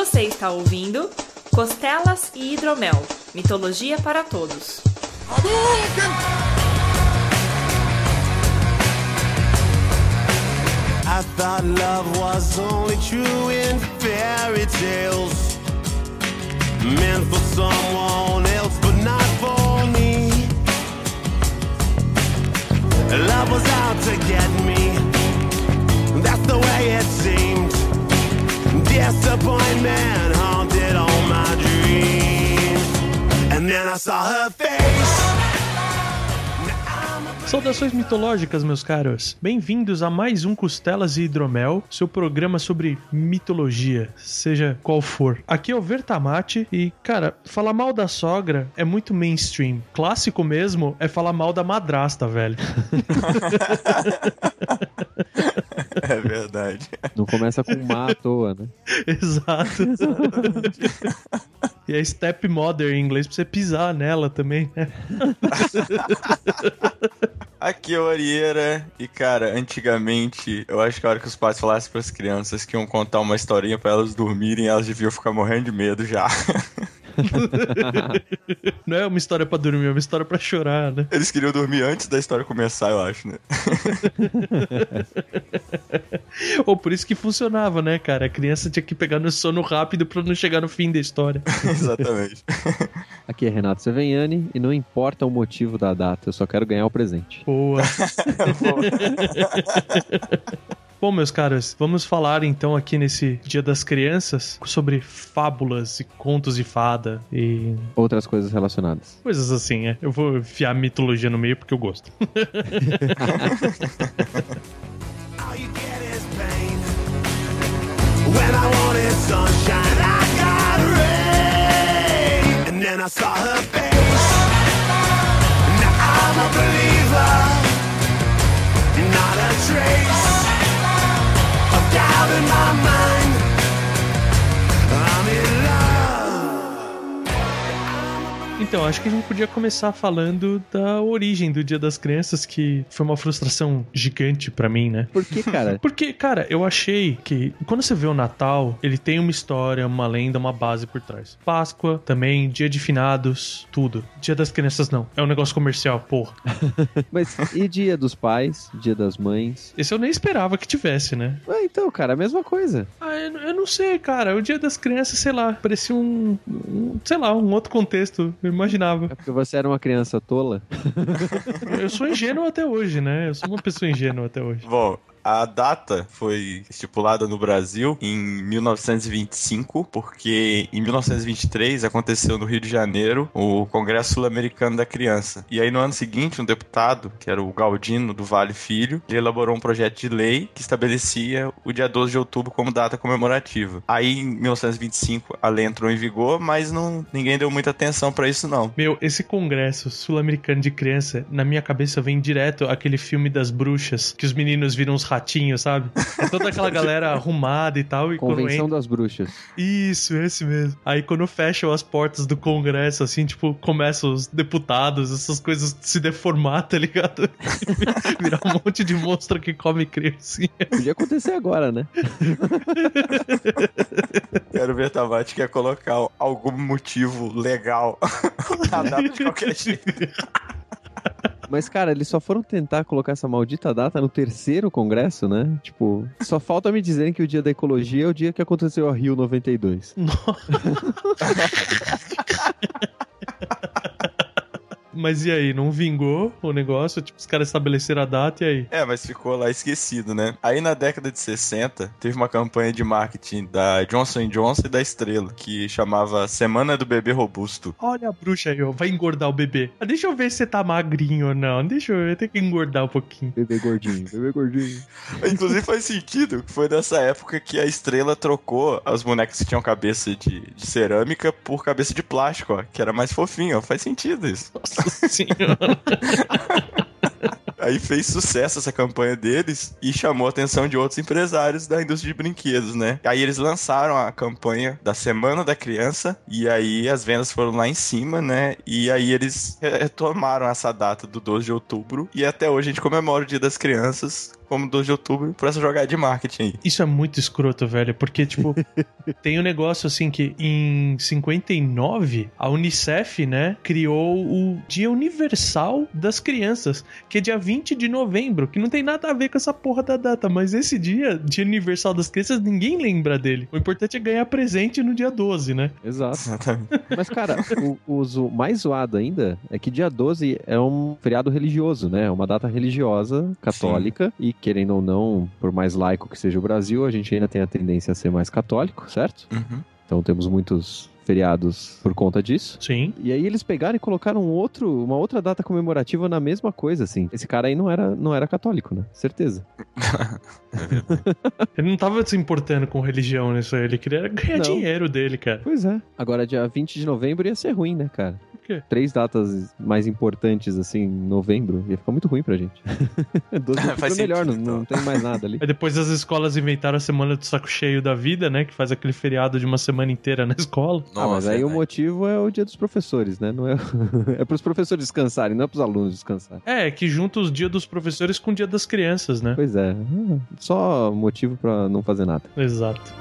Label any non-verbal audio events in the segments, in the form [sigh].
Você está ouvindo Costelas e Hidromel Mitologia para Todos. I thought love was only true in fairy tales. Meant for someone else, but not for me. Love was out to get me. That's the way it. Disappointment haunted all my dreams. And then I saw her face. Saudações mitológicas, meus caros. Bem-vindos a mais um Costelas e Hidromel, seu programa sobre mitologia, seja qual for. Aqui é o Vertamate e, cara, falar mal da sogra é muito mainstream. Clássico mesmo é falar mal da madrasta, velho. [laughs] É verdade. Não começa com má à toa, né? [laughs] Exato. e é stepmother em inglês pra você pisar nela também, né? [laughs] Aqui é o Arieira e, cara, antigamente, eu acho que a hora que os pais falassem pras crianças que iam contar uma historinha pra elas dormirem, elas deviam ficar morrendo de medo já. [laughs] [laughs] Não é uma história pra dormir, é uma história pra chorar, né? Eles queriam dormir antes da história começar, eu acho, né? [laughs] Ou por isso que funcionava, né, cara? A criança tinha que pegar no sono rápido pra não chegar no fim da história. [laughs] Exatamente. Aqui é Renato Seveniani e não importa o motivo da data, eu só quero ganhar o presente. Boa. Bom, meus caras, vamos falar então aqui nesse Dia das Crianças sobre fábulas e contos de fada e Outras coisas relacionadas. coisas assim, é. Eu vou enfiar mitologia no meio porque eu gosto. [laughs] All you get is pain. When I wanted sunshine, I got rain. And then I saw her face. Doubt in my Então, acho que a gente podia começar falando da origem do Dia das Crianças, que foi uma frustração gigante pra mim, né? Por que, cara? [laughs] Porque, cara, eu achei que quando você vê o Natal, ele tem uma história, uma lenda, uma base por trás. Páscoa também, dia de finados, tudo. Dia das crianças não. É um negócio comercial, porra. [laughs] Mas e dia dos pais, dia das mães? Esse eu nem esperava que tivesse, né? Ah, então, cara, a mesma coisa. Ah, eu, eu não sei, cara. O dia das crianças, sei lá, parecia um, um- sei lá, um outro contexto. Eu imaginava. É porque você era uma criança tola? [laughs] Eu sou ingênuo até hoje, né? Eu sou uma pessoa ingênua até hoje. Bom, a data foi estipulada no Brasil em 1925, porque em 1923 aconteceu no Rio de Janeiro o Congresso Sul-Americano da Criança. E aí no ano seguinte, um deputado, que era o Galdino do Vale Filho, elaborou um projeto de lei que estabelecia o dia 12 de outubro como data comemorativa. Aí em 1925 a lei entrou em vigor, mas não, ninguém deu muita atenção pra isso não. Meu, esse congresso sul-americano de criança, na minha cabeça vem direto aquele filme das bruxas, que os meninos viram uns ratinhos, sabe? É toda aquela [laughs] galera arrumada e tal, e Convenção entra... das bruxas. Isso, esse mesmo. Aí quando fecham as portas do congresso, assim, tipo, começam os deputados, essas coisas se deformar, tá ligado? [laughs] Virar um monte de monstro que come criancinha. Podia acontecer agora, né? [laughs] Quero ver Tabate quer colocar algum motivo legal na data de qualquer jeito. Mas, cara, eles só foram tentar colocar essa maldita data no terceiro congresso, né? Tipo, só falta me dizerem que o dia da ecologia é o dia que aconteceu a Rio 92. [laughs] Mas e aí, não vingou o negócio? Tipo, os caras estabeleceram a data e aí? É, mas ficou lá esquecido, né? Aí na década de 60, teve uma campanha de marketing da Johnson Johnson e da Estrela, que chamava Semana do Bebê Robusto. Olha a bruxa aí, ó. Vai engordar o bebê. Ah, deixa eu ver se você tá magrinho ou não. Deixa eu ver, tem que engordar um pouquinho. Bebê gordinho, bebê gordinho. [laughs] Inclusive faz sentido, que foi nessa época que a Estrela trocou as bonecas que tinham cabeça de, de cerâmica por cabeça de plástico, ó, que era mais fofinho, ó. Faz sentido isso. Nossa [laughs] senhora. Aí fez sucesso essa campanha deles e chamou a atenção de outros empresários da indústria de brinquedos, né? Aí eles lançaram a campanha da Semana da Criança e aí as vendas foram lá em cima, né? E aí eles retomaram essa data do 12 de outubro e até hoje a gente comemora o Dia das Crianças como 2 de outubro por essa jogada de marketing aí. Isso é muito escroto, velho, porque, tipo, [laughs] tem um negócio assim que em 59 a Unicef, né, criou o Dia Universal das Crianças, que é dia 20 de novembro, que não tem nada a ver com essa porra da data, mas esse dia, Dia Universal das Crianças, ninguém lembra dele. O importante é ganhar presente no dia 12, né? Exato. Exatamente. [laughs] Mas, cara, o, o zo- mais zoado ainda é que dia 12 é um feriado religioso, né? É uma data religiosa, católica, e querendo ou não, por mais laico que seja o Brasil, a gente ainda tem a tendência a ser mais católico, certo? Uhum. Então temos muitos feriados por conta disso. Sim. E aí eles pegaram e colocaram um outro, uma outra data comemorativa na mesma coisa, assim. Esse cara aí não era, não era católico, né? Certeza. [laughs] Ele não tava se importando com religião nisso aí, ele queria ganhar Não. dinheiro dele, cara. Pois é. Agora, dia 20 de novembro ia ser ruim, né, cara? Quê? Três datas mais importantes, assim, em novembro, ia ficar muito ruim pra gente. [laughs] 12 [laughs] Faz fica melhor, não, sentido, então. não tem mais nada ali. Aí depois as escolas inventaram a semana do saco cheio da vida, né? Que faz aquele feriado de uma semana inteira na escola. ah, mas aí o verdade. motivo é o dia dos professores, né? Não é, [laughs] é pros professores descansarem, não é pros alunos descansarem. É, que junta os dias dos professores com o dia das crianças, né? Pois é, ah, só motivo pra não fazer nada. Exato.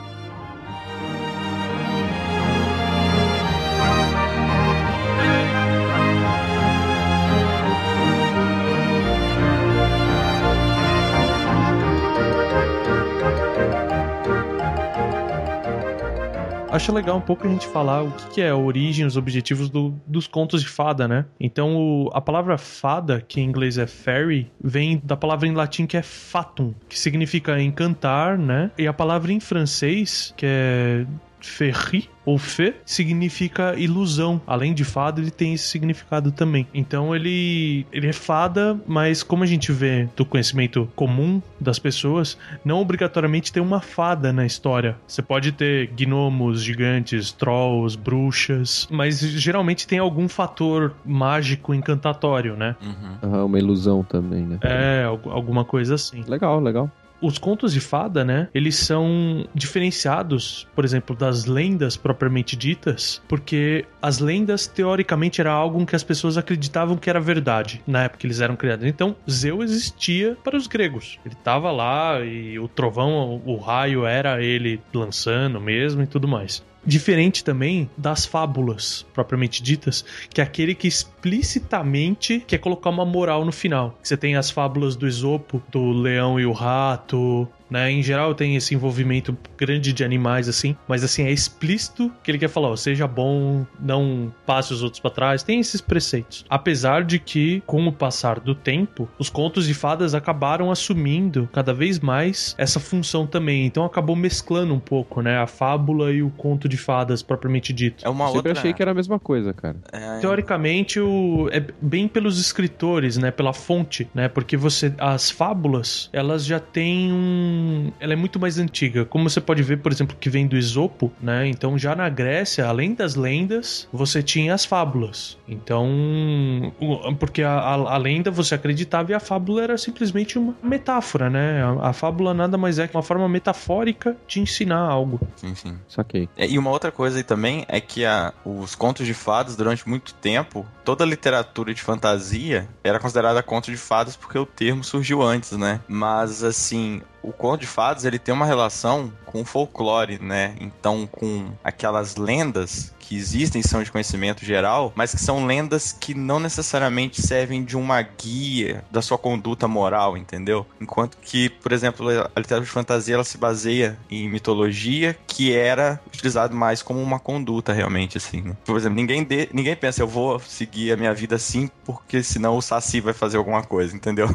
Acho legal um pouco a gente falar o que que é a origem, os objetivos do- dos contos de fada, né? Então, o- a palavra fada, que em inglês é fairy, vem da palavra em latim que é fatum, que significa encantar, né? E a palavra em francês, que é ferri ou fe, significa ilusão. Além de fada, ele tem esse significado também. Então ele ele é fada, mas como a gente vê do conhecimento comum das pessoas, não obrigatoriamente tem uma fada na história. Você pode ter gnomos, gigantes, trolls, bruxas, mas geralmente tem algum fator mágico encantatório, né? Uhum. Ah, uma ilusão também, né? É, algu- alguma coisa assim. Legal, legal. Os contos de fada, né? Eles são diferenciados, por exemplo, das lendas propriamente ditas, porque as lendas, teoricamente, era algo que as pessoas acreditavam que era verdade na época que eles eram criados. Então, Zeus existia para os gregos. Ele tava lá e o trovão, o raio era ele lançando mesmo e tudo mais. Diferente também das fábulas propriamente ditas, que é aquele que explicitamente quer colocar uma moral no final. Você tem as fábulas do Esopo, do leão e o rato, né? Em geral tem esse envolvimento grande de animais assim, mas assim é explícito que ele quer falar, ó, seja bom, não passe os outros pra trás. Tem esses preceitos. Apesar de que com o passar do tempo, os contos de fadas acabaram assumindo cada vez mais essa função também. Então acabou mesclando um pouco, né, a fábula e o conto de fadas propriamente dito. É uma Eu sempre outra. achei que era a mesma coisa, cara. É, Teoricamente, o, é bem pelos escritores, né? Pela fonte, né? Porque você. As fábulas, elas já têm um. Ela é muito mais antiga. Como você pode ver, por exemplo, que vem do Esopo, né? Então, já na Grécia, além das lendas, você tinha as fábulas. Então. Porque a, a, a lenda você acreditava e a fábula era simplesmente uma metáfora, né? A, a fábula nada mais é que uma forma metafórica de ensinar algo. sim, sim. Saquei. É, E uma outra coisa aí também é que a, os contos de fadas, durante muito tempo, toda a literatura de fantasia era considerada conto de fadas porque o termo surgiu antes, né? Mas, assim, o conto de fadas, ele tem uma relação com folclore, né? Então, com aquelas lendas que existem, são de conhecimento geral, mas que são lendas que não necessariamente servem de uma guia da sua conduta moral, entendeu? Enquanto que, por exemplo, a literatura de fantasia, ela se baseia em mitologia, que era utilizado mais como uma conduta, realmente, assim. né? Por exemplo, ninguém, de- ninguém pensa, eu vou seguir a minha vida assim, porque senão o Saci vai fazer alguma coisa, entendeu?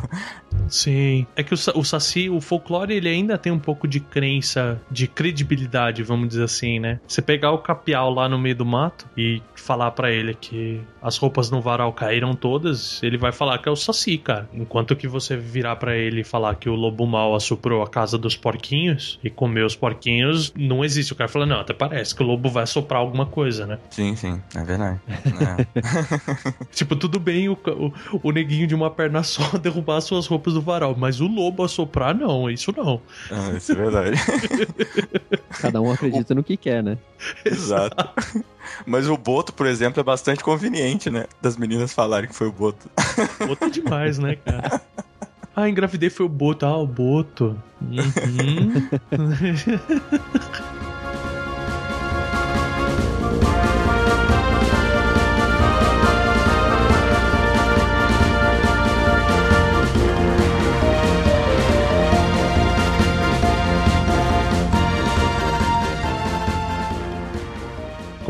Sim. É que o, o Saci, o folclore, ele ainda tem um pouco de crença, de credibilidade, vamos dizer assim, né? Você pegar o capial lá no meio do mato e falar pra ele que as roupas no varal caíram todas, ele vai falar que é o Saci, cara. Enquanto que você virar pra ele e falar que o lobo mal assoprou a casa dos porquinhos e comeu os porquinhos, não existe. O cara fala, não, até parece que o lobo vai assoprar alguma coisa, né? Sim, sim, é verdade. [laughs] É. Tipo, tudo bem o, o, o neguinho de uma perna só [laughs] derrubar as suas roupas do varal, mas o lobo assoprar, não, isso não. Ah, isso é verdade. [laughs] Cada um acredita no que quer, né? Exato. Mas o Boto, por exemplo, é bastante conveniente, né? Das meninas falarem que foi o Boto. Outro demais, né, cara? [laughs] Ah, engravidei foi o Boto. Ah, o Boto. Uhum. [laughs]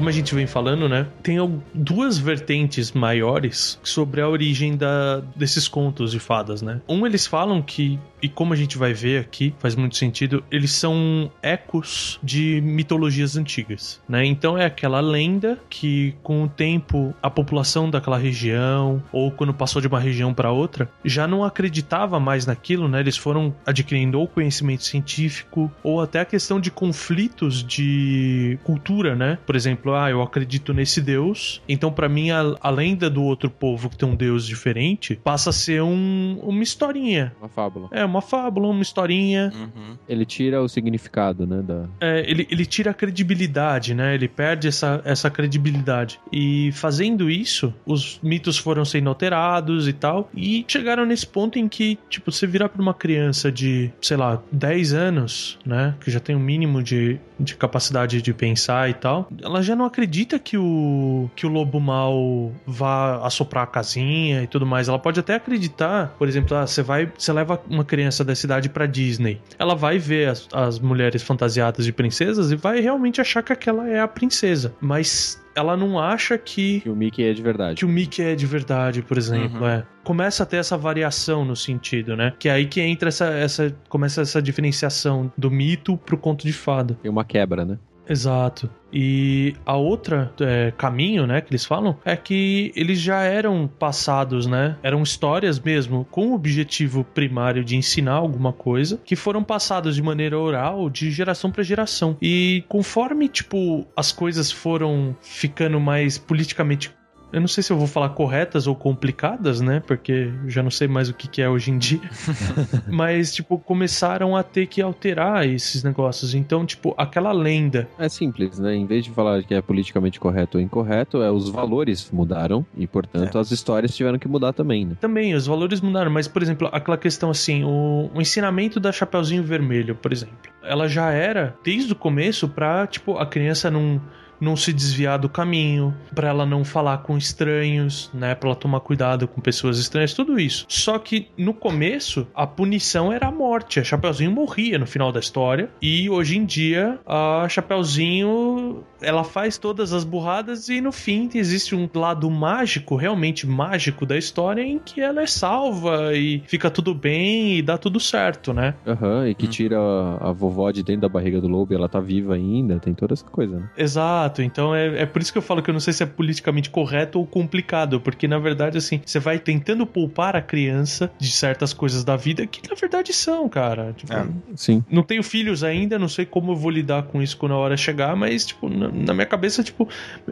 como a gente vem falando, né? Tem duas vertentes maiores sobre a origem da, desses contos de fadas, né? Um, eles falam que, e como a gente vai ver aqui, faz muito sentido, eles são ecos de mitologias antigas, né? Então é aquela lenda que, com o tempo, a população daquela região, ou quando passou de uma região para outra, já não acreditava mais naquilo, né? Eles foram adquirindo ou conhecimento científico, ou até a questão de conflitos de cultura, né? Por exemplo, ah, eu acredito nesse deus, então pra mim a, a lenda do outro povo que tem um deus diferente passa a ser um- uma historinha. Uma fábula. É, uma fábula, uma historinha. Uhum. Ele tira o significado, né? Da... É, ele, ele tira a credibilidade, né? Ele perde essa, essa credibilidade. E fazendo isso, os mitos foram sendo alterados e tal. E chegaram nesse ponto em que, tipo, você virar pra uma criança de, sei lá, 10 anos, né? Que já tem um mínimo de, de capacidade de pensar e tal. Ela já não acredita que o, que o lobo mal vá assoprar a casinha e tudo mais. Ela pode até acreditar, por exemplo, ah, você vai, você leva uma criança da cidade pra Disney. Ela vai ver as, as mulheres fantasiadas de princesas e vai realmente achar que aquela é a princesa. Mas ela não acha que Que o Mickey é de verdade. que o Mickey é de verdade, por exemplo, Uhum. é. Começa a ter essa variação no sentido, né? Que é aí que entra essa, essa começa essa diferenciação do mito pro conto de fada. Tem uma quebra, né? Exato. E a outra é, caminho, né, que eles falam, é que eles já eram passados, né? Eram histórias mesmo com o objetivo primário de ensinar alguma coisa, que foram passados de maneira oral de geração para geração. E conforme, tipo, as coisas foram ficando mais politicamente eu não sei se eu vou falar corretas ou complicadas, né? Porque eu já não sei mais o que, que é hoje em dia. [laughs] Mas, tipo, começaram a ter que alterar esses negócios. Então, tipo, aquela lenda É simples, né? Em vez de falar que é politicamente correto ou incorreto, é os valores mudaram e, portanto, as histórias tiveram que mudar também, né? Também, os valores mudaram, mas, por exemplo, aquela questão assim, o, o ensinamento da Chapeuzinho Vermelho, por exemplo, ela já era, desde o começo, pra, tipo, a criança não, não se desviar do caminho, pra ela não falar com estranhos, né, pra ela tomar cuidado com pessoas estranhas, tudo isso. Só que, no começo, a punição era a morte, a Chapeuzinho morria no final da história, e hoje em dia, a Chapeuzinho, ela faz todas as burradas e, no fim, existe um lado mágico, realmente mágico da história, em que ela é salva e fica tudo bem e dá tudo certo, né? Aham, e que Hum. tira a, a vovó de dentro da barriga do lobo e ela tá viva ainda, tem toda essa coisa, né? Exato, então é, é por isso que eu falo que eu não sei se é politicamente correto ou complicado, porque na verdade, assim, você vai tentando poupar a criança de certas coisas da vida que na verdade são, cara. Tipo, É. Sim. Não tenho filhos ainda, não sei como eu vou lidar com isso quando a hora chegar, mas, tipo, na, na minha cabeça, tipo,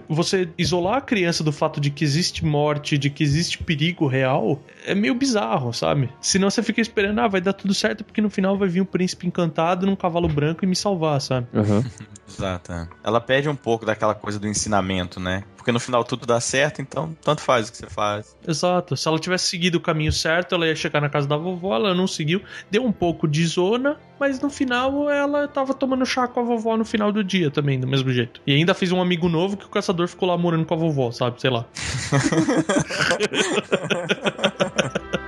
você isolar a criança do fato de que existe morte, de que existe perigo real, é meio bizarro, sabe? Senão você fica esperando, ah, vai dar tudo certo porque no final vai vir um príncipe encantado num cavalo branco e me salvar, sabe? Aham. [laughs] Exato. é. Ela perde um pouco daquela coisa do ensinamento, né? Porque no final tudo dá certo, então tanto faz o que você faz. Exato. Se ela tivesse seguido o caminho certo, ela ia chegar na casa da vovó, ela não seguiu, deu um pouco de zona, mas no final ela tava tomando chá com a vovó no final do dia também, do mesmo jeito. E ainda fez um amigo novo que o caçador ficou lá morando com a vovó, sabe? Sei lá. [laughs] [laughs]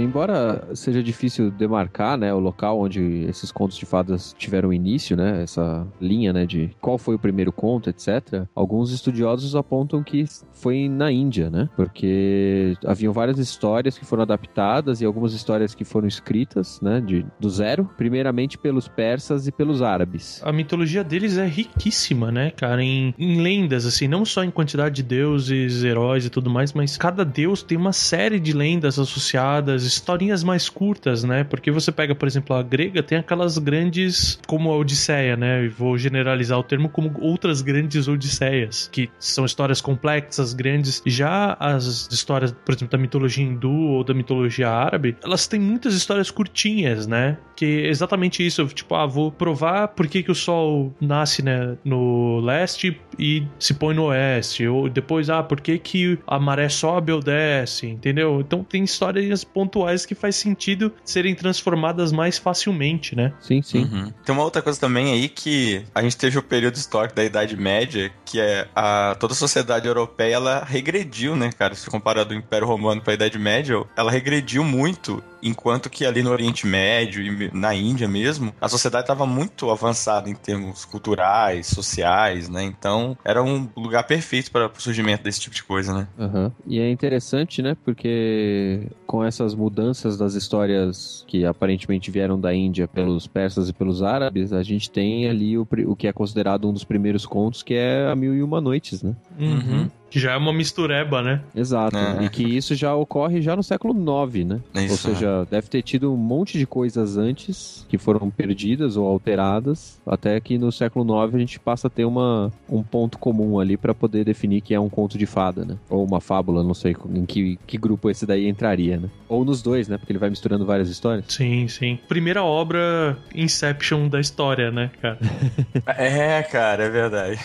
Embora seja difícil demarcar, né, o local onde esses contos de fadas tiveram início, né, essa linha, né, de qual foi o primeiro conto, etc. Alguns estudiosos apontam que foi na Índia, né, porque haviam várias histórias que foram adaptadas e algumas histórias que foram escritas, né, de do zero, primeiramente pelos persas e pelos árabes. A mitologia deles é riquíssima, né, cara? Em, em lendas, assim, não só em quantidade de deuses, heróis e tudo mais, mas cada deus tem uma série de lendas associadas, historinhas mais curtas, né? Porque você pega, por exemplo, a grega tem aquelas grandes, como a Odisseia, né? E vou generalizar o termo como outras grandes Odisseias, que são histórias complexas, grandes. Já as histórias, por exemplo, da mitologia hindu ou da mitologia árabe, elas têm muitas histórias curtinhas, né? Que é exatamente isso, tipo, ah, vou provar por que, que o sol nasce né, no leste e se põe no oeste, ou depois, ah, por que, que a maré sobe ou desce, entendeu? Então tem histórias pontuais que faz sentido serem transformadas mais facilmente, né? Sim, sim. Uhum. Tem uma outra coisa também aí que a gente teve o período histórico da Idade Média, que é a toda a sociedade europeia ela regrediu, né, cara? Se comparar do Império Romano para a Idade Média, ela regrediu muito Enquanto que ali no Oriente Médio e na Índia mesmo, a sociedade estava muito avançada em termos culturais, sociais, né? Então era um lugar perfeito para o surgimento desse tipo de coisa, né? Uhum. E é interessante, né? Porque com essas mudanças das histórias que aparentemente vieram da Índia pelos persas e pelos árabes, a gente tem ali o, o que é considerado um dos primeiros contos, que é A Mil e Uma Noites, né? Uhum. Que já é uma mistureba, né? Exato. É. E que isso já ocorre já no século IX, né? Isso, ou seja, deve ter tido um monte de coisas antes que foram perdidas ou alteradas, até que no século IX a gente passa a ter uma, um ponto comum ali para poder definir que é um conto de fada, né? Ou uma fábula, não sei em que, que grupo esse daí entraria, né? Ou nos dois, né? Porque ele vai misturando várias histórias. Sim, sim. Primeira obra Inception da história, né, cara? [laughs] É, cara, é verdade.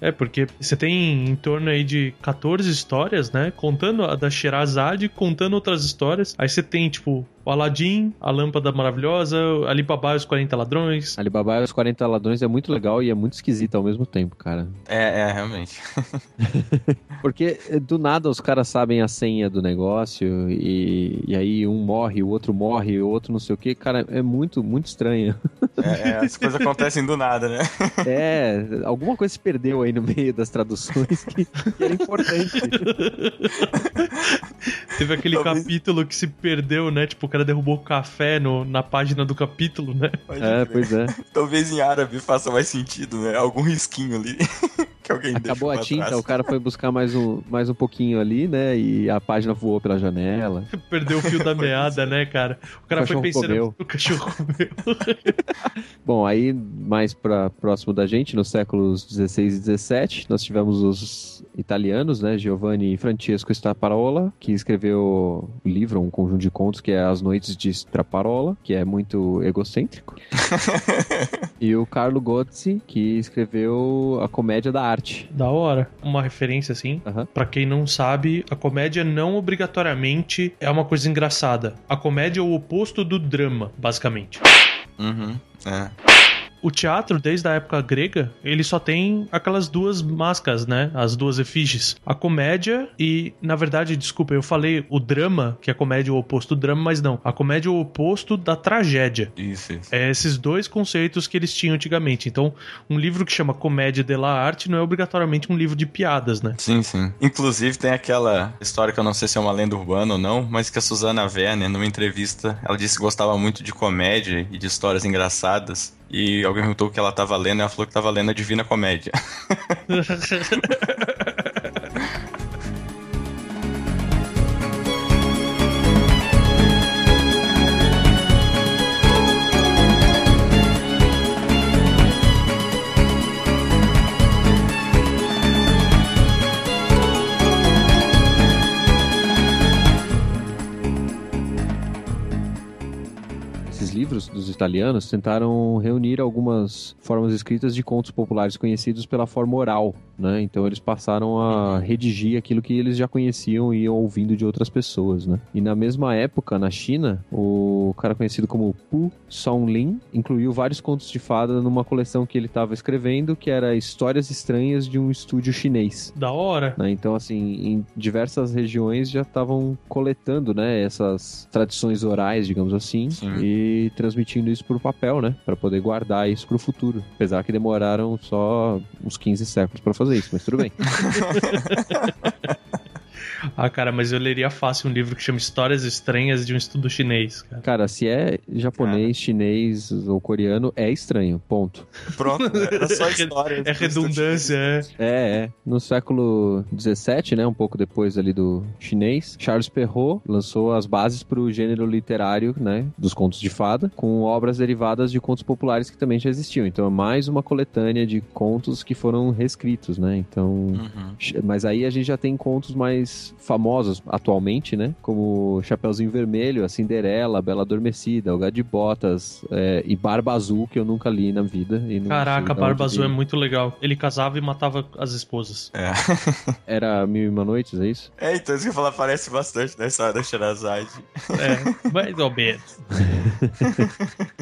É, porque você tem em torno aí de 14 histórias, né? Contando a da Sherazade, contando outras histórias. Aí você tem, tipo, o Aladdin, a Lâmpada Maravilhosa, Alibaba e os 40 Ladrões. Alibaba e os 40 Ladrões é muito legal e é muito esquisito ao mesmo tempo, cara. É, é, realmente. [laughs] Porque eh, do nada os caras sabem a senha do negócio e, e aí um morre, o outro morre, o outro não sei o que. Cara, é muito, muito estranho. É, é, as coisas acontecem do nada, né? [laughs] É, alguma coisa se perdeu aí no meio das traduções que, que era importante. [laughs] Teve aquele Talvez- capítulo que se perdeu, né? Tipo, o cara derrubou o café no, na página do capítulo, né? Pode É, crer. pois é. [laughs] Talvez em árabe faça mais sentido, né? Algum risquinho ali [laughs] que alguém Acabou a tinta, trás. o cara foi buscar mais um, mais um pouquinho ali, né? E a página voou pela janela. [laughs] Perdeu o fio da meada, né, cara? O cara O foi pensando. comeu. O cachorro [laughs] comeu. [laughs] Bom, aí mais para próximo da gente, nos séculos 16 e 17, nós tivemos os italianos, né, Giovanni Francesco Straparola, que escreveu o livro, um conjunto de contos que é As Noites de Straparola, que é muito egocêntrico. e o Carlo Gozzi, que escreveu A Comédia da Arte. Da hora. Uma referência assim. Aham. Pra quem não sabe, a comédia não obrigatoriamente é uma coisa engraçada. A comédia é o oposto do drama, basicamente. Uhum, é. O teatro, desde a época grega, ele só tem aquelas duas máscaras, né? As duas efígies. A comédia e, na verdade, desculpa, eu falei o drama, que a comédia é o oposto do drama, mas não. A comédia é o oposto da tragédia. Isso, isso. É esses dois conceitos que eles tinham antigamente. Então, um livro que chama Comédia della Arte não é obrigatoriamente um livro de piadas, né? Sim, sim. Inclusive tem aquela história que eu não sei se é uma lenda urbana ou não, mas que a Susana Werner, numa entrevista, ela disse que gostava muito de comédia e de histórias engraçadas. E alguém perguntou o que ela tava lendo e ela falou que tava lendo a Divina Comédia. [laughs] livros dos italianos tentaram reunir algumas formas escritas de contos populares conhecidos pela forma oral, né? Então eles passaram a redigir aquilo que eles já conheciam e iam ouvindo de outras pessoas, né? E na mesma época, na China, o cara conhecido como Pu Songlin incluiu vários contos de fada numa coleção que ele estava escrevendo, que era Histórias Estranhas de um Estúdio Chinês. Da hora. né? Então, assim, em diversas regiões já estavam coletando, né, essas tradições orais, digamos assim, Sim. e transmitindo isso pro papel, né, para poder guardar isso pro futuro. Apesar que demoraram só uns 15 séculos para fazer isso, mas tudo bem. [laughs] [laughs] Ah, cara, mas eu leria fácil um livro que chama Histórias Estranhas de um Estudo Chinês, cara. Cara, se é japonês, chinês ou coreano, é estranho. Ponto. Pronto, né? era só história. [laughs] É redundância, é. É, é. No século XVII, né, um pouco depois ali do chinês, Charles Perrault lançou as bases para o gênero literário, né, dos contos de fada, com obras derivadas de contos populares que também já existiam. Então é mais uma coletânea de contos que foram reescritos, né? Então, Uhum. mas aí a gente já tem contos mais famosos atualmente, né? Como Chapeuzinho Vermelho, A Cinderela, A Bela Adormecida, O Gato de Botas é, e Barba Azul, que eu nunca li na vida. e Caraca, Barba Azul é muito legal. Ele casava e matava as esposas. É. [laughs] Era Mil e Uma Noites, é isso? é, então isso que eu falar parece bastante da história da Sherazade. É, mais ou menos.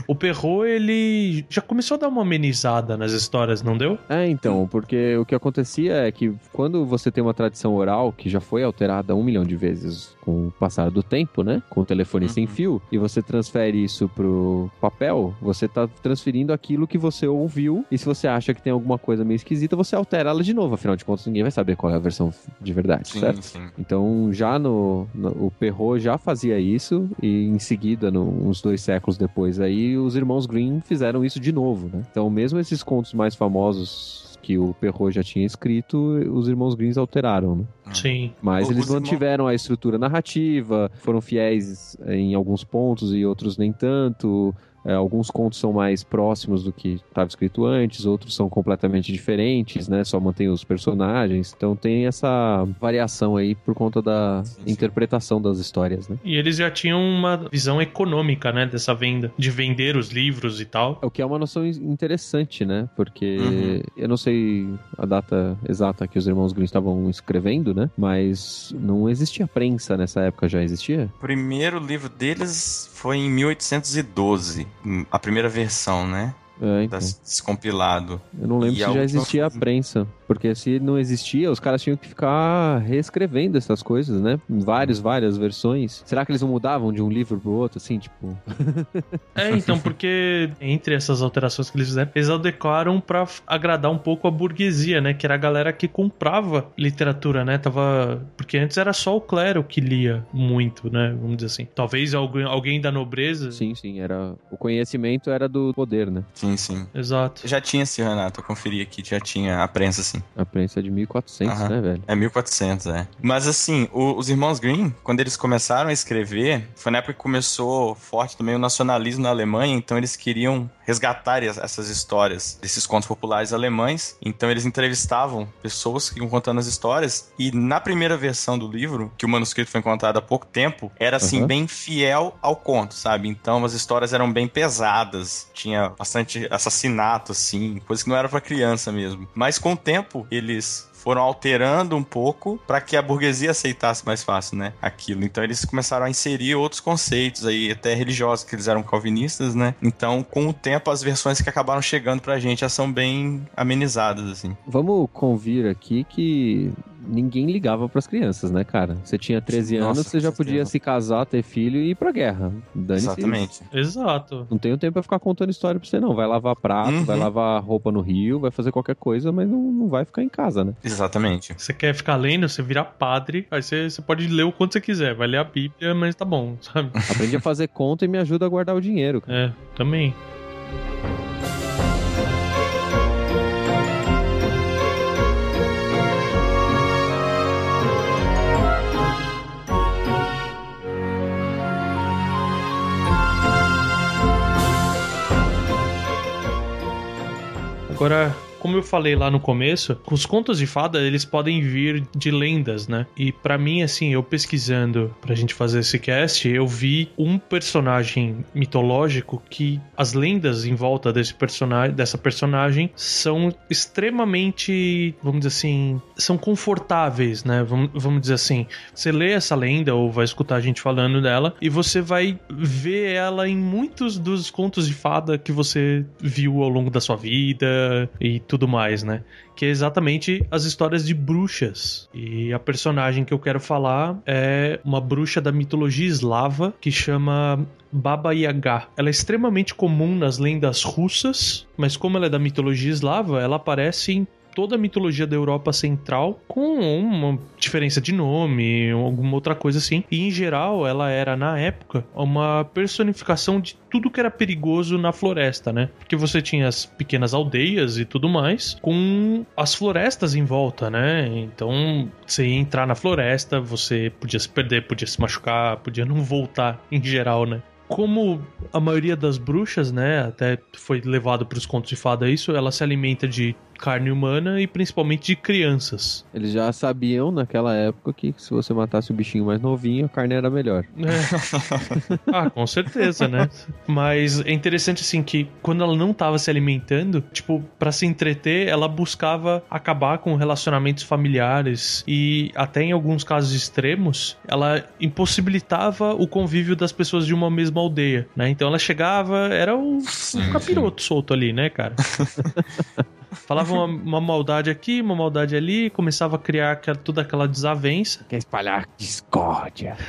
o Perrault, ele já começou a dar uma amenizada nas histórias, não deu? É, então, porque o que acontecia é que quando você tem uma tradição oral que já foi alterada um milhão de vezes com o passar do tempo, né? Com o telefone sem fio, e você transfere isso pro papel, você tá transferindo aquilo que você ouviu, e se você acha que tem alguma coisa meio esquisita, você altera ela de novo. Afinal de contas, ninguém vai saber qual é a versão de verdade, Sim, certo? sim. Então, já no, no- O Perrault já fazia isso, e em seguida, no- uns dois séculos depois, aí os irmãos Green fizeram isso de novo, né? Então, mesmo esses contos mais famosos que o Perrault já tinha escrito, os irmãos Greens alteraram, né? Sim. Mas O- eles mantiveram a estrutura narrativa, foram fiéis em alguns pontos e outros nem tanto. É, alguns contos são mais próximos do que estava escrito antes, outros são completamente diferentes, né? Só mantém os personagens. Então tem essa variação aí por conta da Sim, sim. interpretação das histórias, né? E eles já tinham uma visão econômica, né, dessa venda, de vender os livros e tal. O que é uma noção in- interessante, né? Porque Uhum. eu não sei a data exata que os irmãos Grimm estavam escrevendo, né? Mas não existia prensa nessa época, já existia? O primeiro livro deles foi em 1812, hum, a primeira versão, né? É, então. Descompilado. Eu não lembro E se já última existia a prensa. Porque se não existia, os caras tinham que ficar reescrevendo essas coisas, né? Em várias, várias versões. Será que eles não mudavam de um livro pro outro, assim, tipo... [laughs] É, então, porque entre essas alterações que eles fizeram, eles adequaram pra f- agradar um pouco a burguesia, né? Que era a galera que comprava literatura, né? Tava. Porque antes era só o clero que lia muito, né? Vamos dizer assim. Talvez alguém, alguém da nobreza. Sim, sim, era... O conhecimento era do poder, né? Sim, sim. Exato. Já tinha esse, Renato, eu conferi aqui, já tinha a prensa, sim. A prensa é de 1400, Aham. né, velho? É 1400, é. Mas assim, o- os irmãos Grimm, quando eles começaram a escrever, foi na época que começou forte também o nacionalismo na Alemanha, então eles queriam resgatar es- essas histórias desses contos populares alemães. Então eles entrevistavam pessoas que iam contando as histórias e na primeira versão do livro, que o manuscrito foi encontrado há pouco tempo, era assim Aham. bem fiel ao conto, sabe? Então as histórias eram bem pesadas, tinha bastante assassinato assim, coisa que não era pra criança mesmo. Mas com o tempo eles foram alterando um pouco para que a burguesia aceitasse mais fácil, né? Aquilo. Então eles começaram a inserir outros conceitos aí, até religiosos, que eles eram calvinistas, né? Então, com o tempo, as versões que acabaram chegando pra gente já são bem amenizadas, assim. Vamos convir aqui que ninguém ligava pras crianças, né, cara? Você tinha 13 Nossa, anos, você já podia certeza. se casar, ter filho e ir pra guerra. Dane-se. Exatamente. Exato. Não tenho tempo pra ficar contando história pra você, não. Vai lavar prato, Uhum. vai lavar roupa no rio, vai fazer qualquer coisa, mas não, não vai ficar em casa, né? Exatamente. Você quer ficar lendo, você vira padre, aí você, você pode ler o quanto você quiser. Vai ler a Bíblia, mas tá bom, [laughs] sabe? Aprende a fazer conta e me ajuda a guardar o dinheiro, cara. É, também. Agora, como eu falei lá no começo, os contos de fada, eles podem vir de lendas, né? E pra mim, assim, eu pesquisando pra gente fazer esse cast, eu vi um personagem mitológico que as lendas em volta desse personagem, dessa personagem são extremamente, vamos dizer assim, são confortáveis, né? Vamos, vamos dizer assim, você lê essa lenda ou vai escutar a gente falando dela e você vai ver ela em muitos dos contos de fada que você viu ao longo da sua vida e tudo mais, né? Que é exatamente as histórias de bruxas. E a personagem que eu quero falar é uma bruxa da mitologia eslava que chama Baba Yaga. Ela é extremamente comum nas lendas russas, mas como ela é da mitologia eslava, ela aparece em toda a mitologia da Europa Central com uma diferença de nome, alguma outra coisa assim. E em geral, ela era na época uma personificação de tudo que era perigoso na floresta, né? Porque você tinha as pequenas aldeias e tudo mais, com as florestas em volta, né? Então, você ia entrar na floresta, você podia se perder, podia se machucar, podia não voltar em geral, né? como a maioria das bruxas, né, até foi levado para os contos de fada isso, ela se alimenta de carne humana e principalmente de crianças. Eles já sabiam naquela época que se você matasse o bichinho mais novinho, a carne era melhor. É. [laughs] ah, com certeza, né? Mas é interessante assim que quando ela não estava se alimentando, tipo, para se entreter, ela buscava acabar com relacionamentos familiares e até em alguns casos extremos, ela impossibilitava o convívio das pessoas de uma mesma aldeia, né? Então ela chegava, era o, um capiroto solto ali, né, cara? [laughs] Falava uma, uma, maldade aqui, uma maldade ali, começava a criar aquela, toda aquela desavença. Quer espalhar discórdia. [laughs]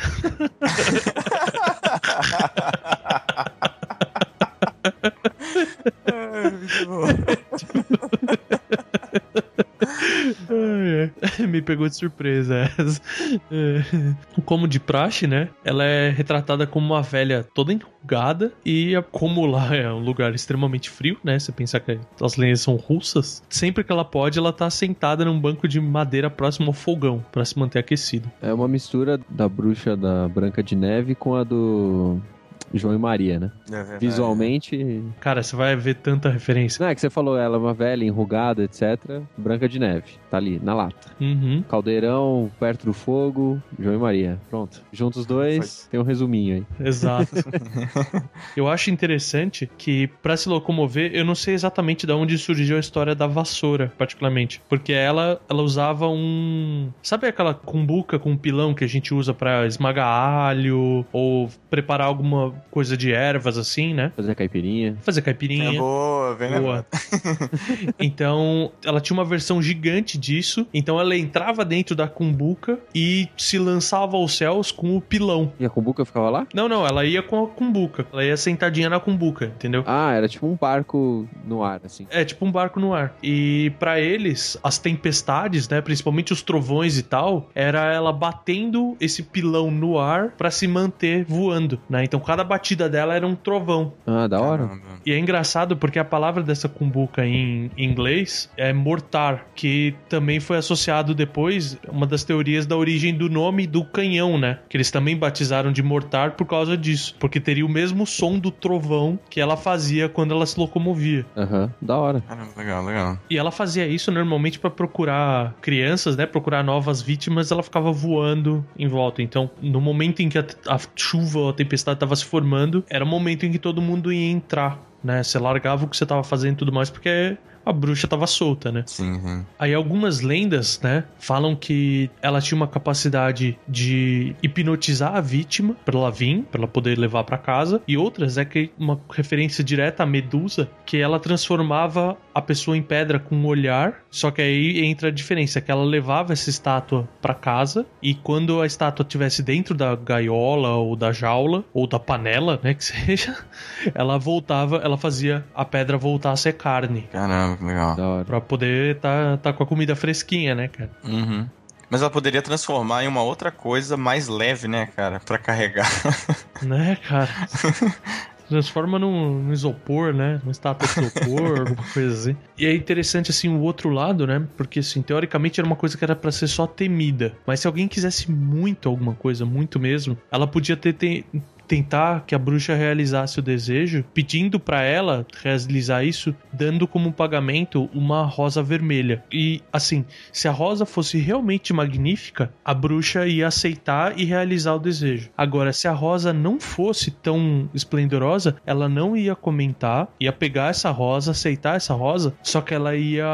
é, muito bom. [laughs] [laughs] Me pegou de surpresa essa. É. Como de praxe, né? Ela é retratada como uma velha toda enrugada e como lá é um lugar extremamente frio, né? Você pensar que as lenhas são russas, sempre que ela pode, ela tá sentada num banco de madeira próximo ao fogão para se manter aquecido. É uma mistura da bruxa da Branca de Neve com a do João e Maria, né? É Visualmente. Cara, você vai ver tanta referência. Não, é que você falou ela é uma velha, enrugada, etc. Branca de Neve. Tá ali, na lata. Uhum. Caldeirão, perto do fogo, João e Maria. Pronto. Juntos os dois, tem um resuminho aí. Exato. [laughs] eu acho interessante que, para se locomover, eu não sei exatamente de onde surgiu a história da vassoura, particularmente. Porque ela, ela usava um. Sabe aquela cumbuca com pilão que a gente usa para esmagar alho ou preparar alguma coisa de ervas assim, né? Fazer caipirinha. Fazer caipirinha. É boa, bem boa. [laughs] [laughs] então, ela tinha uma versão gigante disso. Então, ela entrava dentro da cumbuca e se lançava aos céus com o pilão. E a cumbuca ficava lá? Não, não, ela ia com a cumbuca. Ela ia sentadinha na cumbuca, entendeu? Ah, era tipo um barco no ar, assim. É, tipo um barco no ar. E para eles, as tempestades, né, principalmente os trovões e tal, era ela batendo esse pilão no ar para se manter voando, né? Então, cada batida dela era um trovão. Ah, da hora. Caramba. E é engraçado porque a palavra dessa cumbuca em inglês é mortar, que também foi associado depois, uma das teorias da origem do nome do canhão, né? Que eles também batizaram de mortar por causa disso. Porque teria o mesmo som do trovão que ela fazia quando ela se locomovia. Aham, uhum. da hora. Caramba, legal, legal. E ela fazia isso normalmente para procurar crianças, né? Procurar novas vítimas, ela ficava voando em volta. Então, no momento em que a, a chuva ou a tempestade estava se formando, era o momento em que todo mundo ia entrar, né? Você largava o que você estava fazendo e tudo mais, porque a bruxa estava solta, né? Sim, sim. Aí algumas lendas, né, falam que ela tinha uma capacidade de hipnotizar a vítima para ela vir, para ela poder levar para casa, e outras é que uma referência direta à Medusa, que ela transformava a pessoa em pedra com um olhar, só que aí entra a diferença, que ela levava essa estátua para casa e quando a estátua estivesse dentro da gaiola ou da jaula ou da panela, né, que [laughs] seja, ela voltava, ela fazia a pedra voltar a ser carne. Caramba legal. Da hora. Pra poder tá, tá com a comida fresquinha, né, cara? Uhum. Mas ela poderia transformar em uma outra coisa mais leve, né, cara? Pra carregar. Né, cara? [laughs] Transforma num, num isopor, né? Uma estátua de isopor, [laughs] alguma coisa assim. E é interessante, assim, o outro lado, né? Porque, assim, teoricamente era uma coisa que era para ser só temida. Mas se alguém quisesse muito alguma coisa, muito mesmo, ela podia ter, ter tentar que a bruxa realizasse o desejo, pedindo para ela realizar isso, dando como pagamento uma rosa vermelha. E assim, se a rosa fosse realmente magnífica, a bruxa ia aceitar e realizar o desejo. Agora, se a rosa não fosse tão esplendorosa, ela não ia comentar, ia pegar essa rosa, aceitar essa rosa, só que ela ia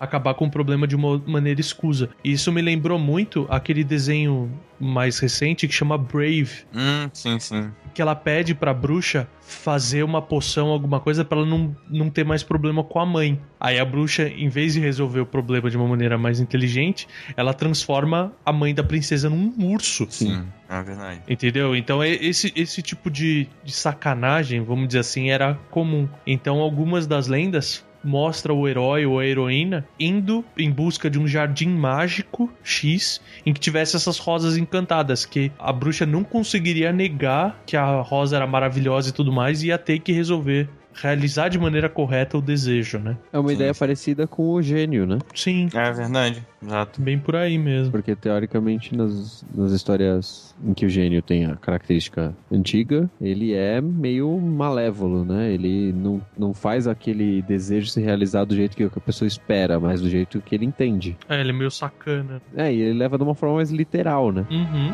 acabar com o problema de uma maneira escusa. E isso me lembrou muito aquele desenho mais recente que chama Brave. Hum, sim, sim. Que ela pede pra bruxa fazer uma poção, alguma coisa, para ela não, não ter mais problema com a mãe. Aí a bruxa, em vez de resolver o problema de uma maneira mais inteligente, ela transforma a mãe da princesa num urso. Sim, é verdade. Entendeu? Então esse, esse tipo de, de sacanagem, vamos dizer assim, era comum. Então algumas das lendas mostra o herói ou a heroína indo em busca de um jardim mágico X em que tivesse essas rosas encantadas, que a bruxa não conseguiria negar que a rosa era maravilhosa e tudo mais, e ia ter que resolver realizar de maneira correta o desejo, né? É uma Sim, ideia parecida com o gênio, né? Sim, É verdade, exato. bem por aí mesmo. Porque teoricamente nas, nas histórias em que o gênio tem a característica antiga, ele é meio malévolo, né? Ele não, não faz aquele desejo se realizar do jeito que a pessoa espera, mas do jeito que ele entende. É, ele é meio sacana. É, e ele leva de uma forma mais literal, né? Uhum.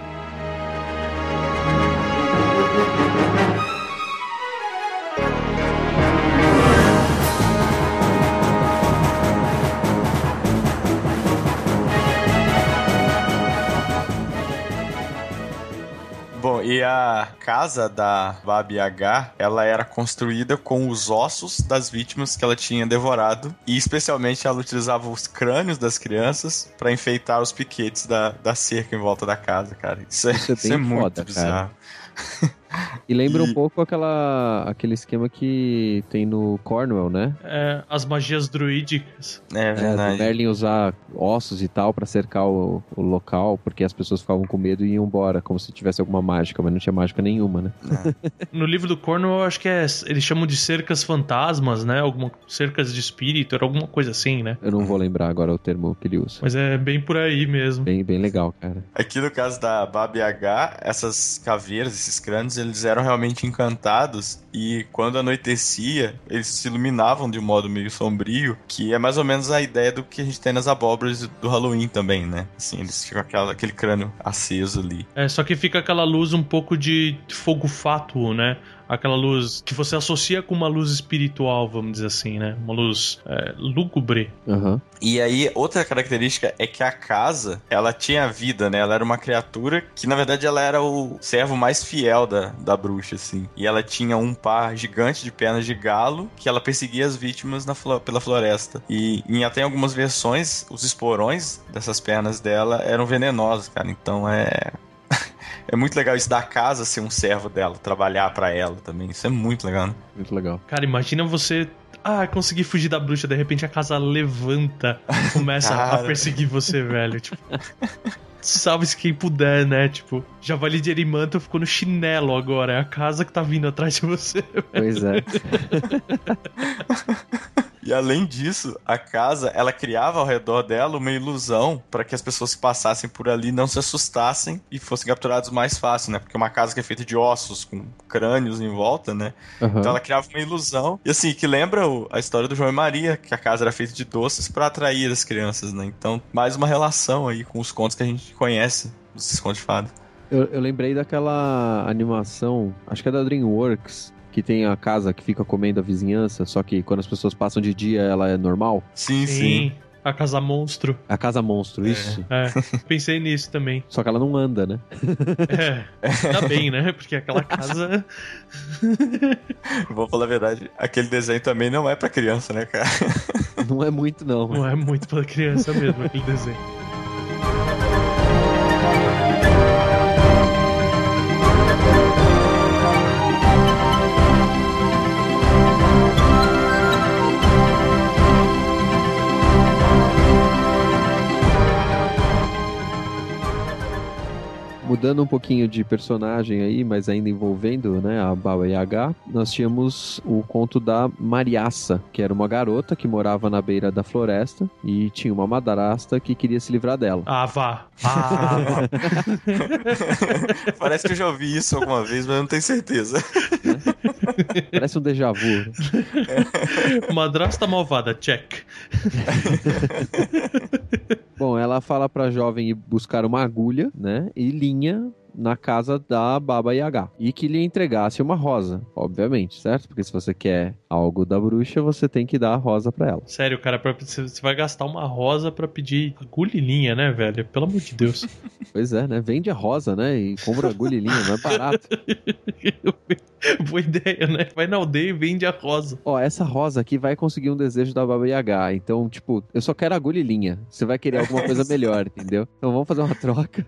E a casa da Babi H, ela era construída com os ossos das vítimas que ela tinha devorado. E especialmente ela utilizava os crânios das crianças para enfeitar os piquetes da, da cerca em volta da casa, cara. Isso é, Isso é isso é muito foda, bizarro. [laughs] E lembra E- um pouco aquela, aquele esquema que tem no Cornwell, né? É, as magias druídicas. É É, verdade. Merlin usar ossos e tal pra cercar o, o local, porque as pessoas ficavam com medo e iam embora, como se tivesse alguma mágica, mas não tinha mágica nenhuma, né? [laughs] No livro do Cornwell, eu acho que é. Eles chamam de cercas fantasmas, né? Alguma, cercas de espírito, era alguma coisa assim, né? Eu não vou lembrar agora o termo que ele usa. Mas é bem por aí mesmo. Bem, bem legal, cara. Aqui no caso da Babi H, essas caveiras, esses crânios, eles eram realmente encantados e quando anoitecia, eles se iluminavam de um modo meio sombrio, que é mais ou menos a ideia do que a gente tem nas abóboras do Halloween também, né? Assim, eles ficam aquela, aquele crânio aceso ali. É, só que fica aquela luz um pouco de fogo fátuo, né? Aquela luz que você associa com uma luz espiritual, vamos dizer assim, né? Uma luz é, lúgubre. Aham. E aí, outra característica é que a casa, ela tinha vida, né? Ela era uma criatura que, na verdade, ela era o servo mais fiel da, da bruxa, assim. E ela tinha um par gigante de pernas de galo que ela perseguia as vítimas na flo- pela floresta. E em até algumas versões, os esporões dessas pernas dela eram venenosos, cara. Então é... [laughs] É muito legal isso da casa ser um servo dela, trabalhar pra ela também. Isso é muito legal, né? Muito legal. Cara, imagina você. Ah, consegui fugir da bruxa, de repente a casa levanta e começa [laughs] a perseguir você, velho. Tipo. Salve-se quem puder, né? Tipo, Javali de Erimanto ficou no chinelo agora. É a casa que tá vindo atrás de você. [laughs] Pois é. E além disso, a casa, ela criava ao redor dela uma ilusão para que as pessoas que passassem por ali não se assustassem e fossem capturados mais fácil, né? Porque uma casa que é feita de ossos, com crânios em volta, né? Aham. Então ela criava uma ilusão. E assim, que lembra o- a história do João e Maria, que a casa era feita de doces para atrair as crianças, né? Então, mais uma relação aí com os contos que a gente conhece, dos contos de fada. Eu, eu lembrei daquela animação, acho que é da DreamWorks, que tem a casa que fica comendo a vizinhança, só que quando as pessoas passam de dia ela é normal. Sim, sim. A casa monstro. A casa monstro, isso. É, pensei nisso também. Só que ela não anda, né? É, ainda bem, né? Porque aquela casa. Vou falar a verdade, aquele desenho também não é para criança, né, cara? Não é muito, não. Não é muito pra criança mesmo, aquele desenho. Mudando um pouquinho de personagem aí, mas ainda envolvendo né, a Baba Yaga, nós tínhamos o conto da Mariaça, que era uma garota que morava na beira da floresta e tinha uma madrasta que queria se livrar dela. Ah, vá. Ah, [laughs] vá. [laughs] Parece que eu já ouvi isso alguma vez, mas eu não tenho certeza. Parece um déjà vu. [laughs] Madrasta malvada, check. [laughs] Bom, ela fala pra jovem ir buscar uma agulha, né, e linha na casa da Baba Yaga. E que lhe entregasse uma rosa, obviamente, certo? Porque se você quer algo da bruxa, você tem que dar a rosa pra ela. Sério, cara, você vai gastar uma rosa pra pedir agulha linha, né, velho? Pelo amor de Deus. [laughs] Pois é, né? Vende a rosa, né? E compra agulha linha, não é barato. [laughs] Boa ideia, né? Vai na aldeia e vende a rosa. Ó, essa rosa aqui vai conseguir um desejo da Baba Yaga. Então, tipo, eu só quero agulha linha. Você vai querer alguma coisa melhor, [laughs] entendeu? Então vamos fazer uma troca.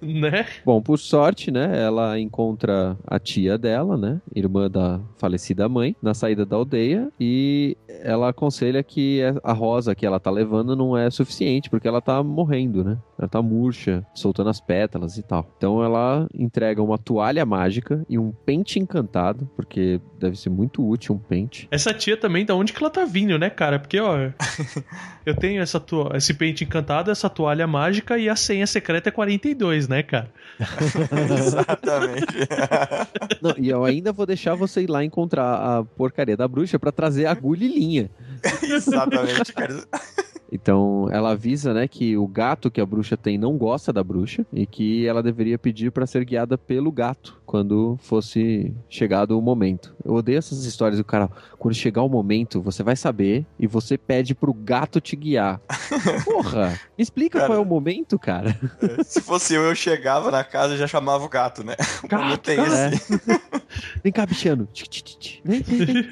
Né? Bom, por sorte, né, ela encontra a tia dela, né, irmã da falecida mãe, na saída da aldeia e ela aconselha que a rosa que ela tá levando não é suficiente, porque ela tá morrendo, né? Ela tá murcha, soltando as pétalas e tal. Então ela entrega uma toalha mágica e um pente encantado, porque deve ser muito útil um pente. Essa tia também, da onde que ela tá vindo, né, cara? Porque, ó, [laughs] eu tenho essa to... esse pente encantado, essa toalha mágica e a senha secreta é 42, né, cara? [laughs] Exatamente. [laughs] Não, e eu ainda vou deixar você ir lá encontrar a porcaria da bruxa pra trazer agulha e linha. Exatamente, cara. Então ela avisa, né, que o gato que a bruxa tem não gosta da bruxa e que ela deveria pedir para ser guiada pelo gato quando fosse chegado o momento. Eu odeio essas histórias do cara, quando chegar o momento, você vai saber e você pede pro gato te guiar. [laughs] Porra, me explica Cara. qual é o momento, cara. Se fosse eu, eu chegava na casa e já chamava o gato, né? Não tem É. esse. Vem cá, bichano. Vem, vem, vem.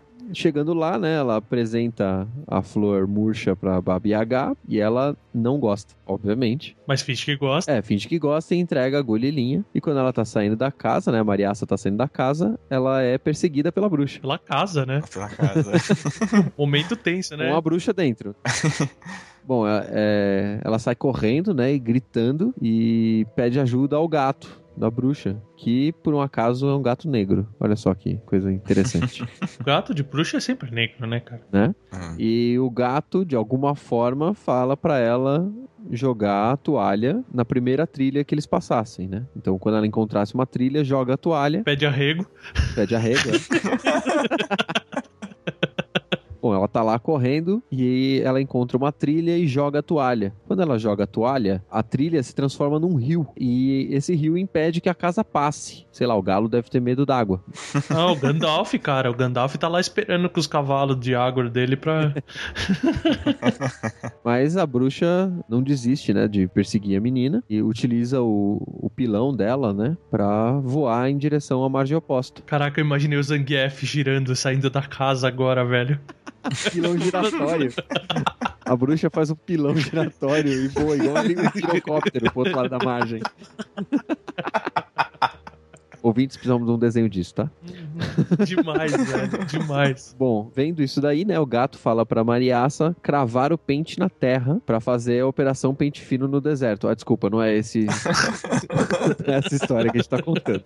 [laughs] Chegando lá, né, ela apresenta a flor murcha pra Babi H e ela não gosta, obviamente. Mas finge que gosta. É, finge que gosta e entrega a agulha e linha. E quando ela tá saindo da casa, né, a Mariaça tá saindo da casa, ela é perseguida pela bruxa. Pela casa, né? [laughs] Pela casa. [laughs] Momento tenso, né? Com a bruxa dentro. [laughs] Bom, é- é, ela sai correndo, né, e gritando e pede ajuda ao gato da bruxa, que por um acaso é um gato negro. Olha só que coisa interessante, O [laughs] gato de bruxa é sempre negro, né, cara? né? Hum. E o gato, de alguma forma, fala pra ela jogar a toalha na primeira trilha que eles passassem, né? Então, quando ela encontrasse uma trilha, joga a toalha, Pede arrego. pede arrego. né? [laughs] Bom, ela tá lá correndo e ela encontra uma trilha e joga a toalha. Quando ela joga a toalha, a trilha se transforma num rio e esse rio impede que a casa passe. Sei lá, o galo deve ter medo d'água. [laughs] Ah, o Gandalf, cara. O Gandalf tá lá esperando com os cavalos de água dele pra. [laughs] Mas a bruxa não desiste, né, de perseguir a menina e utiliza o, o pilão dela, né, pra voar em direção à margem oposta. Caraca, eu imaginei o Zangief girando, saindo da casa agora, velho. [laughs] Pilão giratório. A bruxa faz um pilão giratório e voa igual um pirocóptero pro outro lado da margem. Ouvintes, precisamos de um desenho disso, tá? [laughs] Demais, velho. Demais. Bom, vendo isso daí, né, o gato fala pra Mariaça cravar o pente na terra pra fazer a operação pente fino no deserto. Ah, desculpa, não é esse [laughs] é essa história que a gente tá contando.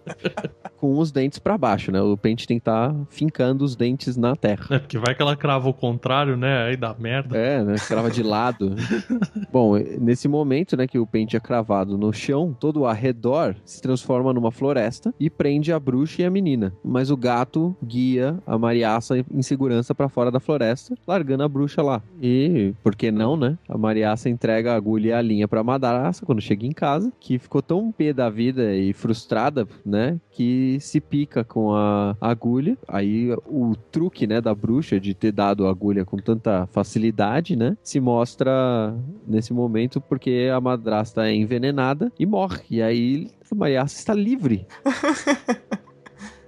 Com os dentes pra baixo, né? O pente tem que estar fincando os dentes na terra. É porque vai que ela crava o contrário, né? Aí dá merda. É, né? Crava de lado. [laughs] Bom, nesse momento, né, que o pente é cravado no chão, todo o arredor se transforma numa floresta e prende a bruxa e a menina. Mas o gato guia a Mariaça em segurança pra fora da floresta, largando a bruxa lá. E, por que não, né? A Mariaça entrega a agulha e a linha pra madraça quando chega em casa, que ficou tão pé da vida e frustrada, né, que se pica com a agulha. Aí o truque, né, da bruxa de ter dado a agulha com tanta facilidade, né, se mostra nesse momento porque a madrasta é envenenada e morre. E aí a Mariaça está livre. [laughs]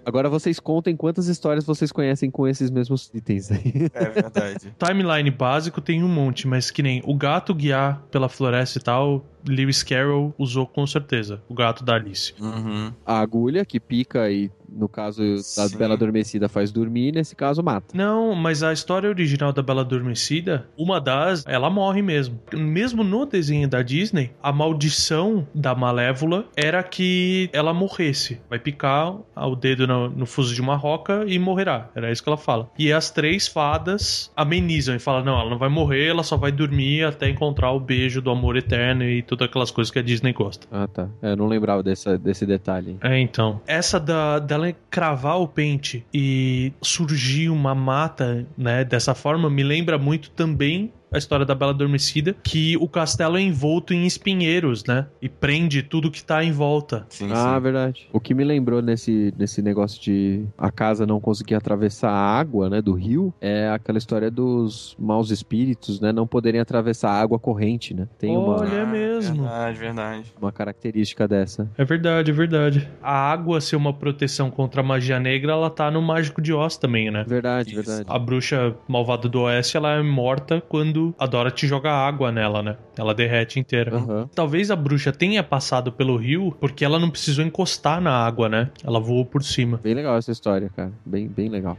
Agora vocês contem quantas histórias vocês conhecem com esses mesmos itens aí. É verdade. Timeline básico tem um monte, mas que nem o gato guiar pela floresta e tal, Lewis Carroll usou com certeza. O gato da Alice. Uhum. A agulha que pica e, no caso da Sim. Bela Adormecida, faz dormir, nesse caso mata. Não, mas a história original da Bela Adormecida, uma das, ela morre mesmo. Mesmo no desenho da Disney, a maldição da Malévola era que ela morresse. Vai picar o dedo no, no fuso de uma roca e morrerá. Era isso que ela fala. E as três fadas amenizam e falam: não, ela não vai morrer, ela só vai dormir até encontrar o beijo do amor eterno e todas aquelas coisas que a Disney gosta. Ah, tá. É, Eu não lembrava dessa, desse detalhe. É, então. Essa da, dela cravar o pente e surgir uma mata, né, dessa forma, me lembra muito também a história da Bela Adormecida, que o castelo é envolto em espinheiros, né? E prende tudo que tá em volta. Sim, Ah, sim. verdade. O que me lembrou nesse, nesse negócio de a casa não conseguir atravessar a água, né, do rio, é aquela história dos maus espíritos, né, não poderem atravessar a água corrente, né? Tem uma, Olha, é mesmo. Verdade, verdade. uma característica dessa. É verdade, é verdade. A água ser uma proteção contra a magia negra, ela tá no Mágico de Oz também, né? Verdade, Isso. verdade. A bruxa malvada do oeste, ela é morta quando quando a Dorothy joga água nela, né? Ela derrete inteira. Aham. Talvez a bruxa tenha passado pelo rio porque ela não precisou encostar na água, né? Ela voou por cima. Bem legal essa história, cara. Bem, bem legal.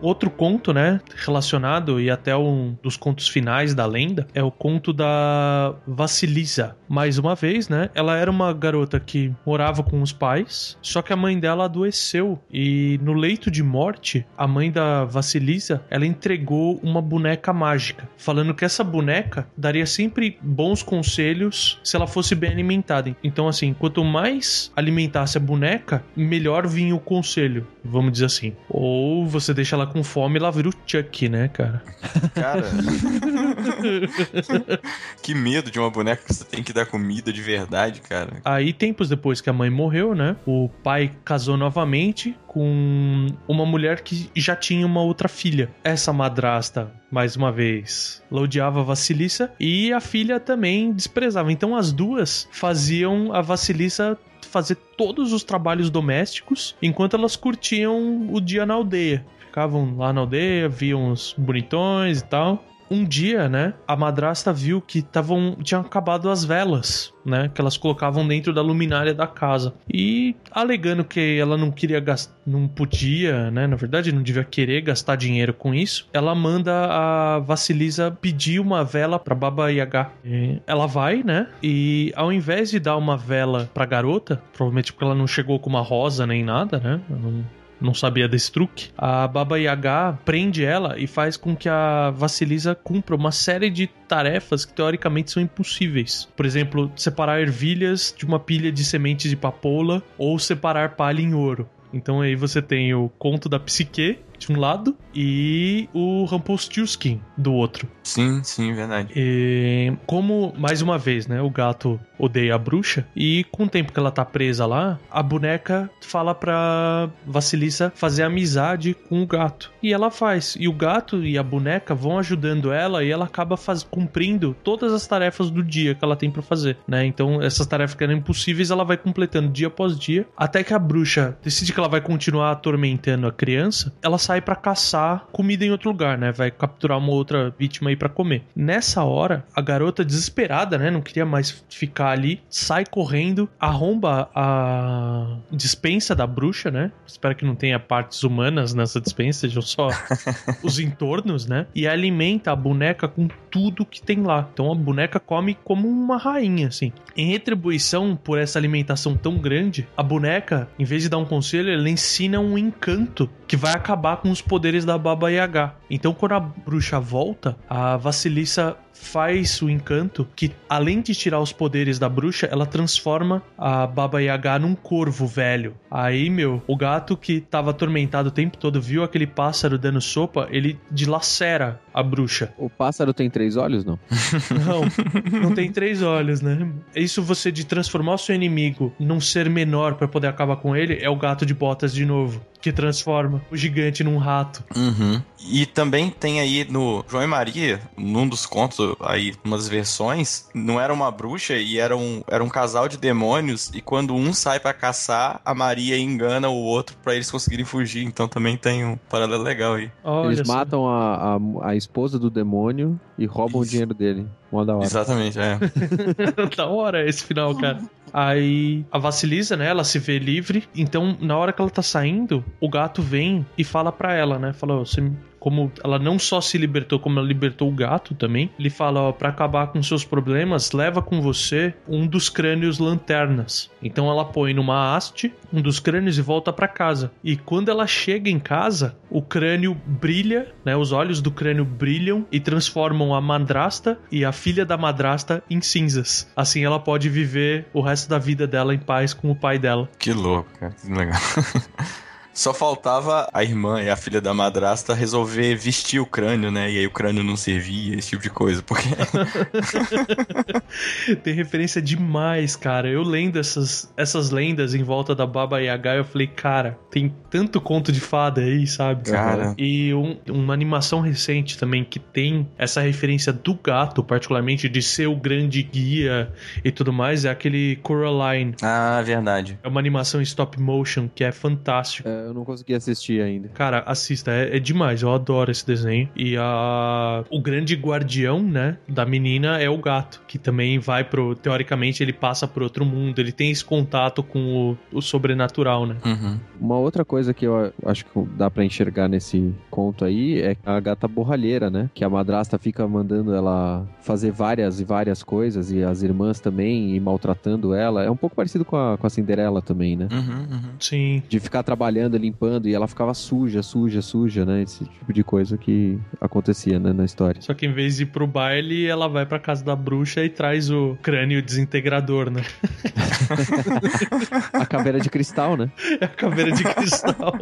Outro conto, né, relacionado e até um dos contos finais da lenda é o conto da Vassilisa. Mais uma vez, né, ela era uma garota que morava com os pais, só que a mãe dela adoeceu e no leito de morte, a mãe da Vassilisa, ela entregou uma boneca mágica, falando que essa boneca daria sempre bons conselhos se ela fosse bem alimentada. Então, assim, quanto mais alimentasse a boneca, melhor vinha o conselho, vamos dizer assim. Ou você deixa ela com fome e ela vira o Chuck, né, cara? Cara. [laughs] que medo de uma boneca que você tem que dar comida de verdade, cara. Aí, tempos depois que a mãe morreu, né? O pai casou novamente com uma mulher que já tinha uma outra filha. Essa madrasta, mais uma vez, ela odiava a Vassilissa e a filha também desprezava. Então, as duas faziam a Vassilissa fazer todos os trabalhos domésticos enquanto elas curtiam o dia na aldeia. Ficavam lá na aldeia, viam os bonitões e tal. Um dia, né, a madrasta viu que tavam, tinham acabado as velas, né, que elas colocavam dentro da luminária da casa. E alegando que ela não queria gastar, não podia, né, na verdade não devia querer gastar dinheiro com isso, ela manda a Vassilisa pedir uma vela pra Baba Yaga. E ela vai, né, e ao invés de dar uma vela pra garota, provavelmente porque ela não chegou com uma rosa nem nada, né, não não sabia desse truque, a Baba Yaga prende ela e faz com que a Vassilisa cumpra uma série de tarefas que teoricamente são impossíveis. Por exemplo, separar ervilhas de uma pilha de sementes de papoula ou separar palha em ouro. Então aí você tem o conto da psique de um lado e o Rumpelstiltskin do outro. Sim, sim, verdade. E como, mais uma vez, né, o gato odeia a bruxa e com o tempo que ela tá presa lá, a boneca fala pra Vassilissa fazer amizade com o gato. E ela faz. E o gato e a boneca vão ajudando ela e ela acaba faz... cumprindo todas as tarefas do dia que ela tem pra fazer, né? Então, essas tarefas que eram impossíveis, ela vai completando dia após dia, até que a bruxa decide que ela vai continuar atormentando a criança, ela sai pra caçar comida em outro lugar, né? Vai capturar uma outra vítima aí pra comer. Nessa hora, a garota desesperada, né, não queria mais ficar ali, sai correndo, arromba a dispensa da bruxa, né? Espero que não tenha partes humanas nessa dispensa, sejam só [laughs] os entornos, né? E alimenta a boneca com tudo que tem lá. Então a boneca come como uma rainha, assim. Em retribuição por essa alimentação tão grande, a boneca, em vez de dar um conselho, ela ensina um encanto que vai acabar com os poderes da Baba Yaga. Então quando a bruxa volta, a Vassilissa faz o encanto que, além de tirar os poderes da bruxa, ela transforma a Baba Yaga num corvo velho. Aí, meu, o gato que tava atormentado o tempo todo viu aquele pássaro dando sopa, ele dilacera a bruxa. O pássaro tem três olhos, não? [laughs] Não, não tem três olhos, né? Isso você de transformar o seu inimigo num ser menor pra poder acabar com ele é o gato de botas de novo, que transforma o gigante num rato. Uhum. E também tem aí no João e Maria, num dos contos, aí, umas versões, não era uma bruxa e era um, era um casal de demônios, e quando um sai pra caçar, a Maria engana o outro pra eles conseguirem fugir. Então também tem um paralelo legal aí. Olha Eles matam a, a, a esposa do demônio e roubam o Isso. dinheiro dele. Mó da hora. Exatamente, é. [laughs] da hora esse final, cara. Aí a Vassilisa, né, ela se vê livre. Então, na hora que ela tá saindo, o gato vem e fala pra ela, né? Fala, você me- como ela não só se libertou, como ela libertou o gato também. Ele fala, ó, pra acabar com seus problemas, leva com você um dos crânios lanternas. Então ela põe numa haste um dos crânios e volta pra casa. E quando ela chega em casa, o crânio brilha, né? Os olhos do crânio brilham e transformam a madrasta e a filha da madrasta em cinzas. Assim ela pode viver o resto da vida dela em paz com o pai dela. Que louco, cara. Que legal. [laughs] Só faltava a irmã e a filha da madrasta resolver vestir o crânio, né? E aí o crânio não servia, esse tipo de coisa. Porque. [laughs] Tem referência demais, cara. Eu lendo essas, essas lendas em volta da Baba Yaga, eu falei, cara, tem tanto conto de fada aí, sabe? Cara. E um- uma animação recente também que tem essa referência do gato, particularmente, de ser o grande guia e tudo mais, é aquele Coraline. Ah, verdade. É uma animação em stop motion que é fantástico. É, eu não consegui assistir ainda. Cara, assista, é, é demais, eu adoro esse desenho. E a o grande guardião, né, da menina é o gato, que também vai pro, teoricamente ele passa pro outro mundo, ele tem esse contato com o, o sobrenatural, né? Uhum. Uma outra coisa que eu acho que dá pra enxergar nesse conto aí é a gata borralheira, né? Que a madrasta fica mandando ela fazer várias e várias coisas e as irmãs também e maltratando ela. É um pouco parecido com a, com a Cinderela também, né? Uhum, uhum. Sim. De ficar trabalhando, limpando e ela ficava suja, suja, suja, né? Esse tipo de coisa que acontecia né, na história. Só que em vez de ir pro baile, ela vai pra casa da bruxa e traz o crânio desintegrador, né? [laughs] A caveira de cristal, né? [laughs] É a caveira de cristal.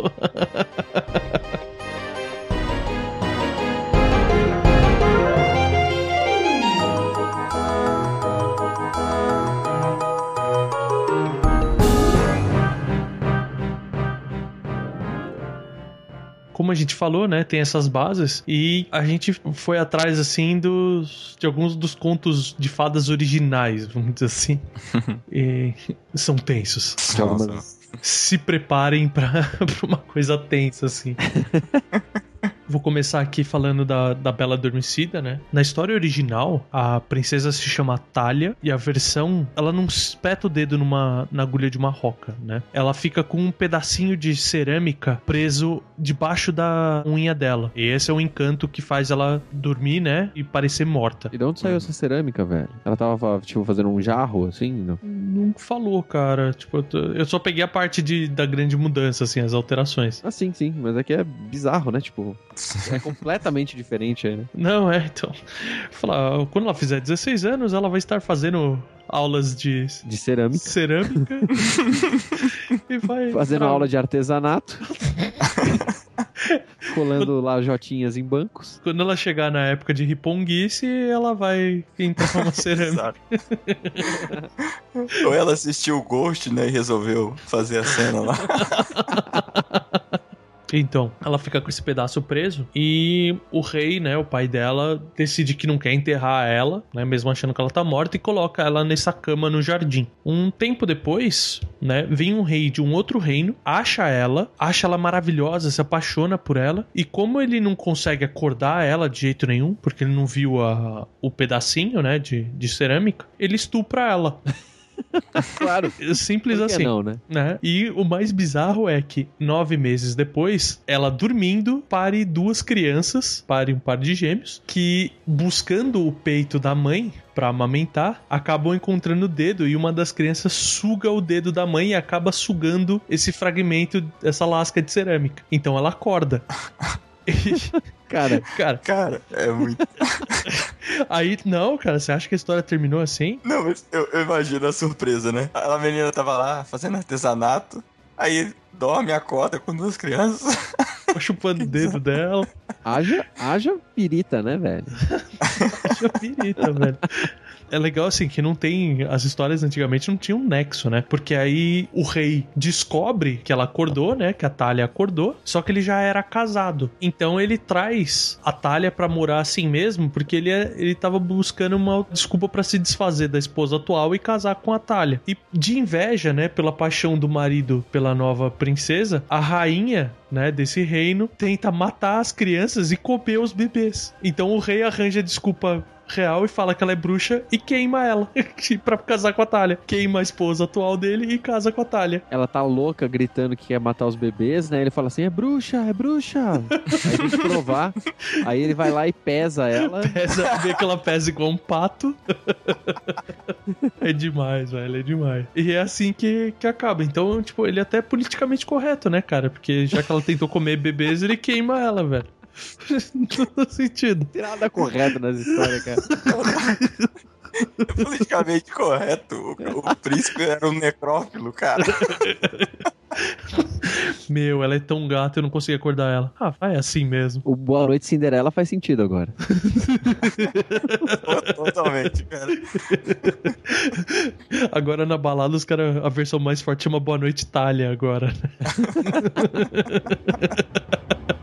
como a gente falou, né, tem essas bases e a gente foi atrás assim dos de alguns dos contos de fadas originais, vamos dizer assim. [laughs] e são tensos. Algumas- Se preparem [laughs] pra uma coisa tensa assim. [laughs] Vou começar aqui falando da, da Bela Adormecida, né? Na história original, a princesa se chama Talia e a versão, ela não espeta o dedo numa, na agulha de uma roca, né? Ela fica com um pedacinho de cerâmica preso debaixo da unha dela. E esse é o encanto que faz ela dormir, né? E parecer morta. E de onde saiu essa cerâmica, velho? Ela tava, tipo, fazendo um jarro, assim? Não. Não falou, cara. Tipo, eu, tô- eu só peguei a parte de, da grande mudança, assim, as alterações. Ah, sim, sim. Mas é que é bizarro, né? Tipo, é completamente diferente aí, né? [laughs] Não, é, então. Falar, quando ela fizer 16 anos, ela vai estar fazendo aulas de De cerâmica. cerâmica [laughs] e vai. Fazendo pra- aula de artesanato. [laughs] Colando lá jotinhas em bancos. Quando ela chegar na época de riponguice, ela vai entrar numa cerâmica. Ou ela assistiu o Ghost, né, e resolveu fazer a cena lá. Então, ela fica com esse pedaço preso e o rei, né, o pai dela, decide que não quer enterrar ela, né, mesmo achando que ela tá morta e coloca ela nessa cama no jardim. Um tempo depois, né, vem um rei de um outro reino, acha ela, acha ela maravilhosa, se apaixona por ela e como ele não consegue acordar ela de jeito nenhum, porque ele não viu a, o pedacinho, né, de, de cerâmica, ele estupra ela. [laughs] [laughs] Claro. Simples Por que assim não, né? né? E o mais bizarro é que nove meses depois, ela dormindo, pare duas crianças, pare um par de gêmeos, que buscando o peito da mãe pra amamentar, acabam encontrando o dedo e uma das crianças suga o dedo da mãe e acaba sugando esse fragmento, essa lasca de cerâmica. Então ela acorda. [laughs] [laughs] Cara, cara, Cara, é muito. [laughs] aí não, cara, você acha que a história terminou assim? Não, mas eu, eu imagino a surpresa, né? A menina tava lá fazendo artesanato, aí dorme, acorda com duas crianças. [laughs] Chupando o dedo dela. haja, haja pirita, né, velho? Acho pirita, velho. É legal assim que não tem. As histórias antigamente não tinham nexo, né? Porque aí o rei descobre que ela acordou, né? Que a Talia acordou, só que ele já era casado. Então ele traz a Talia pra morar assim mesmo, porque ele, é- ele tava buscando uma desculpa pra se desfazer da esposa atual e casar com a Talia. E de inveja, né? Pela paixão do marido pela nova princesa, a rainha né, desse reino, tenta matar as crianças e comer os bebês. Então o rei arranja desculpa real e fala que ela é bruxa e queima ela [laughs] pra casar com a Talia. Queima a esposa atual dele e casa com a Talia. Ela tá louca gritando que quer matar os bebês, né? Ele fala assim: é bruxa, é bruxa. [laughs] Aí tem que provar. Aí ele vai lá e pesa ela. Pesa, vê que ela pesa igual um pato. é demais, velho, é demais. E é assim que, que acaba. Então, tipo, ele é até politicamente correto, né, cara? Porque já que ela tentou comer bebês, ele queima ela, velho. Não faz sentido. Tem nada correto nessa história, cara. É politicamente correto. O, o príncipe era um necrófilo, cara. Meu, ela é tão gata, eu não consegui acordar ela. Ah, vai assim mesmo. O Boa Noite Cinderela faz sentido agora. Totalmente, cara. Agora na balada, os caras, a versão mais forte chama Boa Noite Itália agora. [laughs]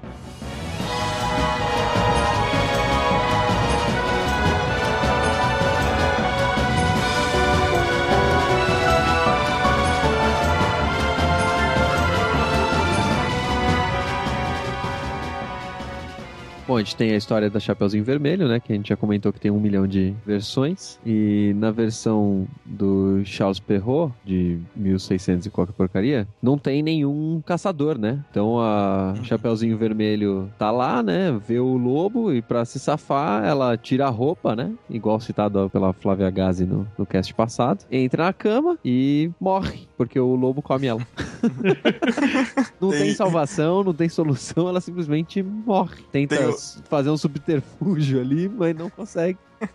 Bom, a gente tem a história da Chapeuzinho Vermelho, né? Que a gente já comentou que tem um milhão de versões. E na versão do Charles Perrault, de 1600 e qualquer porcaria, não tem nenhum caçador, né? Então a Chapeuzinho Vermelho tá lá, né? Vê o lobo e pra se safar, ela tira a roupa, né? Igual citado pela Flávia Gazi no, no cast passado. Entra na cama e morre, porque o lobo come ela. [laughs] não tem... Salvação, não tem solução, ela simplesmente morre. Tenta Tem fazer um subterfúgio ali, mas não consegue. [laughs]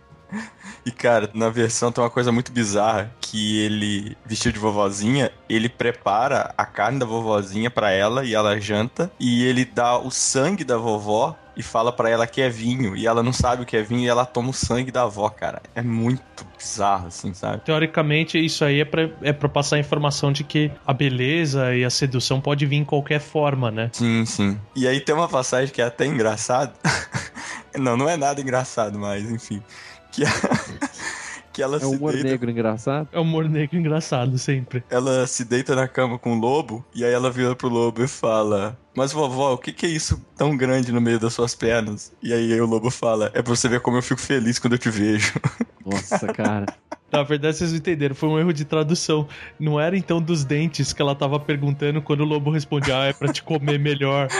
E, cara, na versão tem uma coisa muito bizarra, que ele, vestido de vovozinha, ele prepara a carne da vovozinha pra ela e ela janta, e ele dá o sangue da vovó e fala pra ela que é vinho, e ela não sabe o que é vinho e ela toma o sangue da avó, cara. É muito bizarro, assim, sabe? Teoricamente, isso aí é pra, é pra passar a informação de que a beleza e a sedução pode vir em qualquer forma, né? Sim, sim. E aí tem uma passagem que é até engraçado. [laughs] não, não é nada engraçado, mas enfim. Que, [laughs] que ela É um se humor deita negro engraçado. É um humor negro engraçado sempre. ela se deita na cama com o lobo, e aí ela vira pro lobo e fala: Mas vovó, o que, que é isso tão grande no meio das suas pernas? E aí o lobo fala: É pra você ver como eu fico feliz quando eu te vejo. [laughs] Nossa, cara. Na verdade, vocês não entenderam, foi um erro de tradução. Não era então dos dentes que ela tava perguntando quando o lobo responde, ah, é pra te comer melhor. [laughs]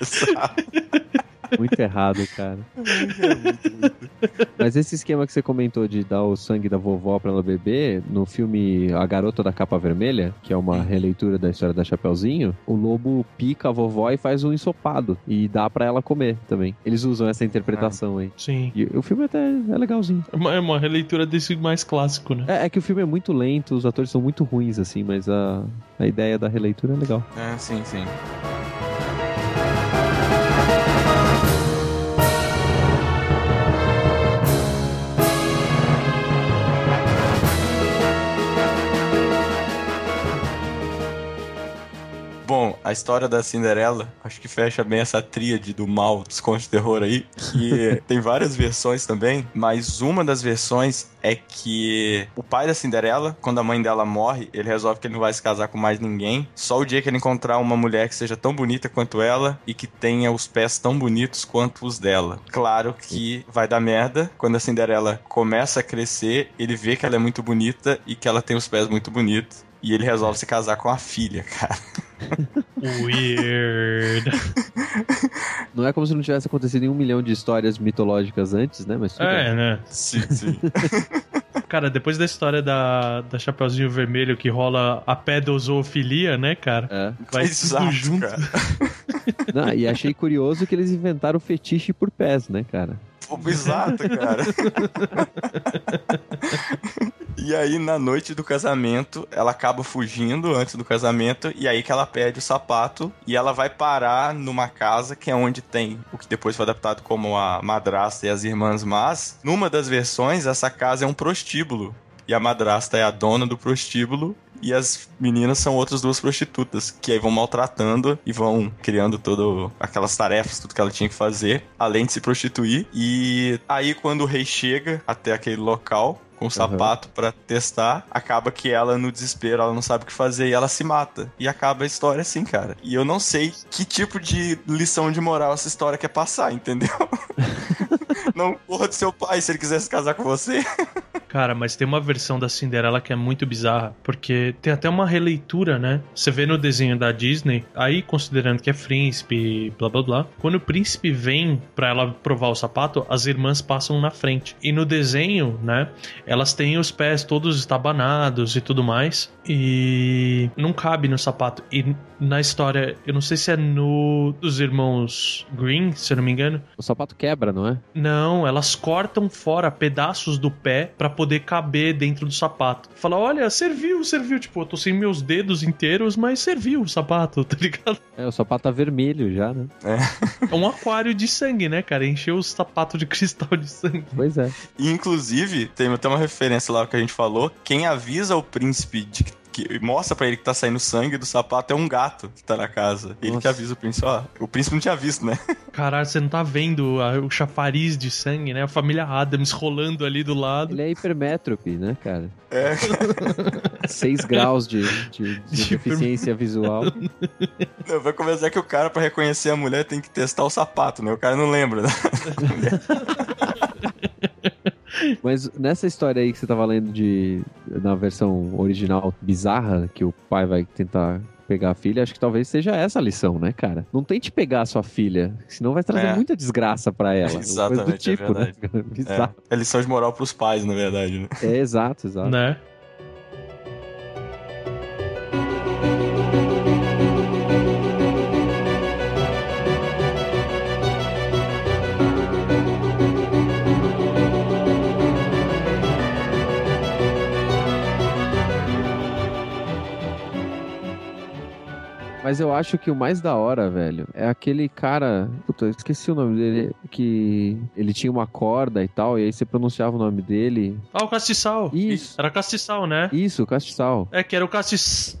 Exato. Muito errado, cara. [laughs] Mas esse esquema que você comentou de dar o sangue da vovó pra ela beber, no filme A Garota da Capa Vermelha, que é uma releitura da história da Chapeuzinho, o lobo pica a vovó e faz um ensopado. E dá pra ela comer também. Eles usam essa interpretação aí. Sim. E o filme até é legalzinho. É uma, é uma releitura desse mais clássico, né? É, é que o filme é muito lento, os atores são muito ruins, assim, mas a, a ideia da releitura é legal. É, sim, sim. Bom, a história da Cinderela, acho que fecha bem essa tríade do mal dos contos de terror aí, que [laughs] tem várias versões também, mas uma das versões é que o pai da Cinderela, quando a mãe dela morre, ele resolve que ele não vai se casar com mais ninguém, só o dia que ele encontrar uma mulher que seja tão bonita quanto ela e que tenha os pés tão bonitos quanto os dela. Claro que vai dar merda quando a Cinderela começa a crescer, ele vê que ela é muito bonita e que ela tem os pés muito bonitos. E ele resolve se casar com a filha, cara. Weird. [laughs] Não é como se não tivesse acontecido em um milhão de histórias mitológicas antes, né? Mas tudo bem. É, né? Sim, sim. [laughs] Cara, depois da história da, da Chapeuzinho Vermelho que rola a pedozoofilia, né, cara? É. Vai Exato, tudo junto. cara. [laughs] [laughs] Não, e achei curioso que eles inventaram o fetiche por pés, né, cara? Exato, cara. [laughs] e aí, na noite do casamento, ela acaba fugindo antes do casamento, e aí que ela perde o sapato, e ela vai parar numa casa que é onde tem o que depois foi adaptado como a madrasta e as irmãs mas Numa das versões, essa casa é um prostíbulo. E a madrasta é a dona do prostíbulo e as meninas são outras duas prostitutas, que aí vão maltratando e vão criando todas aquelas tarefas, tudo que ela tinha que fazer, além de se prostituir. E aí, quando o rei chega até aquele local, com o sapato pra testar, acaba que ela, no desespero, ela não sabe o que fazer e ela se mata. E acaba a história assim, cara. E eu não sei que tipo de lição de moral essa história quer passar, entendeu? [laughs] não porra do seu pai se ele quisesse casar com você. Cara, mas tem uma versão da Cinderela que é muito bizarra, porque tem até uma releitura, né? Você vê no desenho da Disney, aí considerando que é príncipe, blá blá blá. Quando o príncipe vem pra ela provar o sapato, as irmãs passam na frente. E no desenho, né, elas têm os pés todos estabanados e tudo mais, e não cabe no sapato. E na história, eu não sei se é no dos irmãos Green, se eu não me engano. O sapato quebra, não é? Não, elas cortam fora pedaços do pé pra poder caber dentro do sapato. Fala, olha, serviu, serviu. Tipo, eu tô sem meus dedos inteiros, mas serviu o sapato, [laughs] tá ligado? É, o sapato tá vermelho já, né? É um aquário de sangue, né, cara? Encheu o sapato de cristal de sangue. Pois é. E, inclusive, tem até uma referência lá que a gente falou. Quem avisa o príncipe de que que mostra pra ele que tá saindo sangue do sapato é um gato que tá na casa. Ele Nossa. que avisa o príncipe, ó. O príncipe não tinha visto, né? [laughs] Caralho, você não tá vendo a- o chafariz de sangue, né? A família Adams rolando ali do lado. Ele é hipermétrope, né, cara? É. [laughs] 6 graus de, de- [laughs] de De deficiência visual. Não, vai começar que o cara, pra reconhecer a mulher, tem que testar o sapato, né? O cara não lembra, né? Mas nessa história aí que você tava lendo de na versão original bizarra, que o pai vai tentar pegar a filha, acho que talvez seja essa a lição, né, cara? Não tente pegar a sua filha, senão vai trazer É. muita desgraça pra ela. Exatamente, Coisa do tipo, é né? verdade. cara? Bizarro. É, é lição de moral pros pais, na verdade, né? É, exato, exato. Né? Mas eu acho que o mais da hora, velho, é aquele cara. Puta, eu esqueci o nome dele. Que ele tinha uma corda e tal, e aí você pronunciava o nome dele. Ah, o castiçal. Isso. Era castiçal, né? Isso, castiçal. É, que era o castiçal.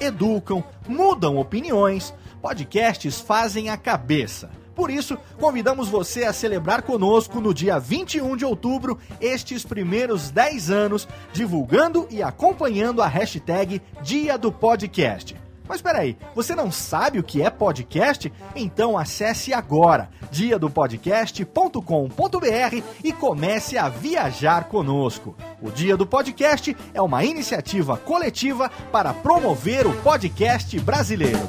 educam, mudam opiniões. Podcasts fazem a cabeça. Por isso, convidamos você a celebrar conosco no dia 21 de outubro estes primeiros 10 anos, divulgando e acompanhando a hashtag Dia do Podcast. Mas peraí, você não sabe o que é podcast? Então acesse agora diadopodcast.com.br e comece a viajar conosco. O Dia do Podcast é uma iniciativa coletiva para promover o podcast brasileiro.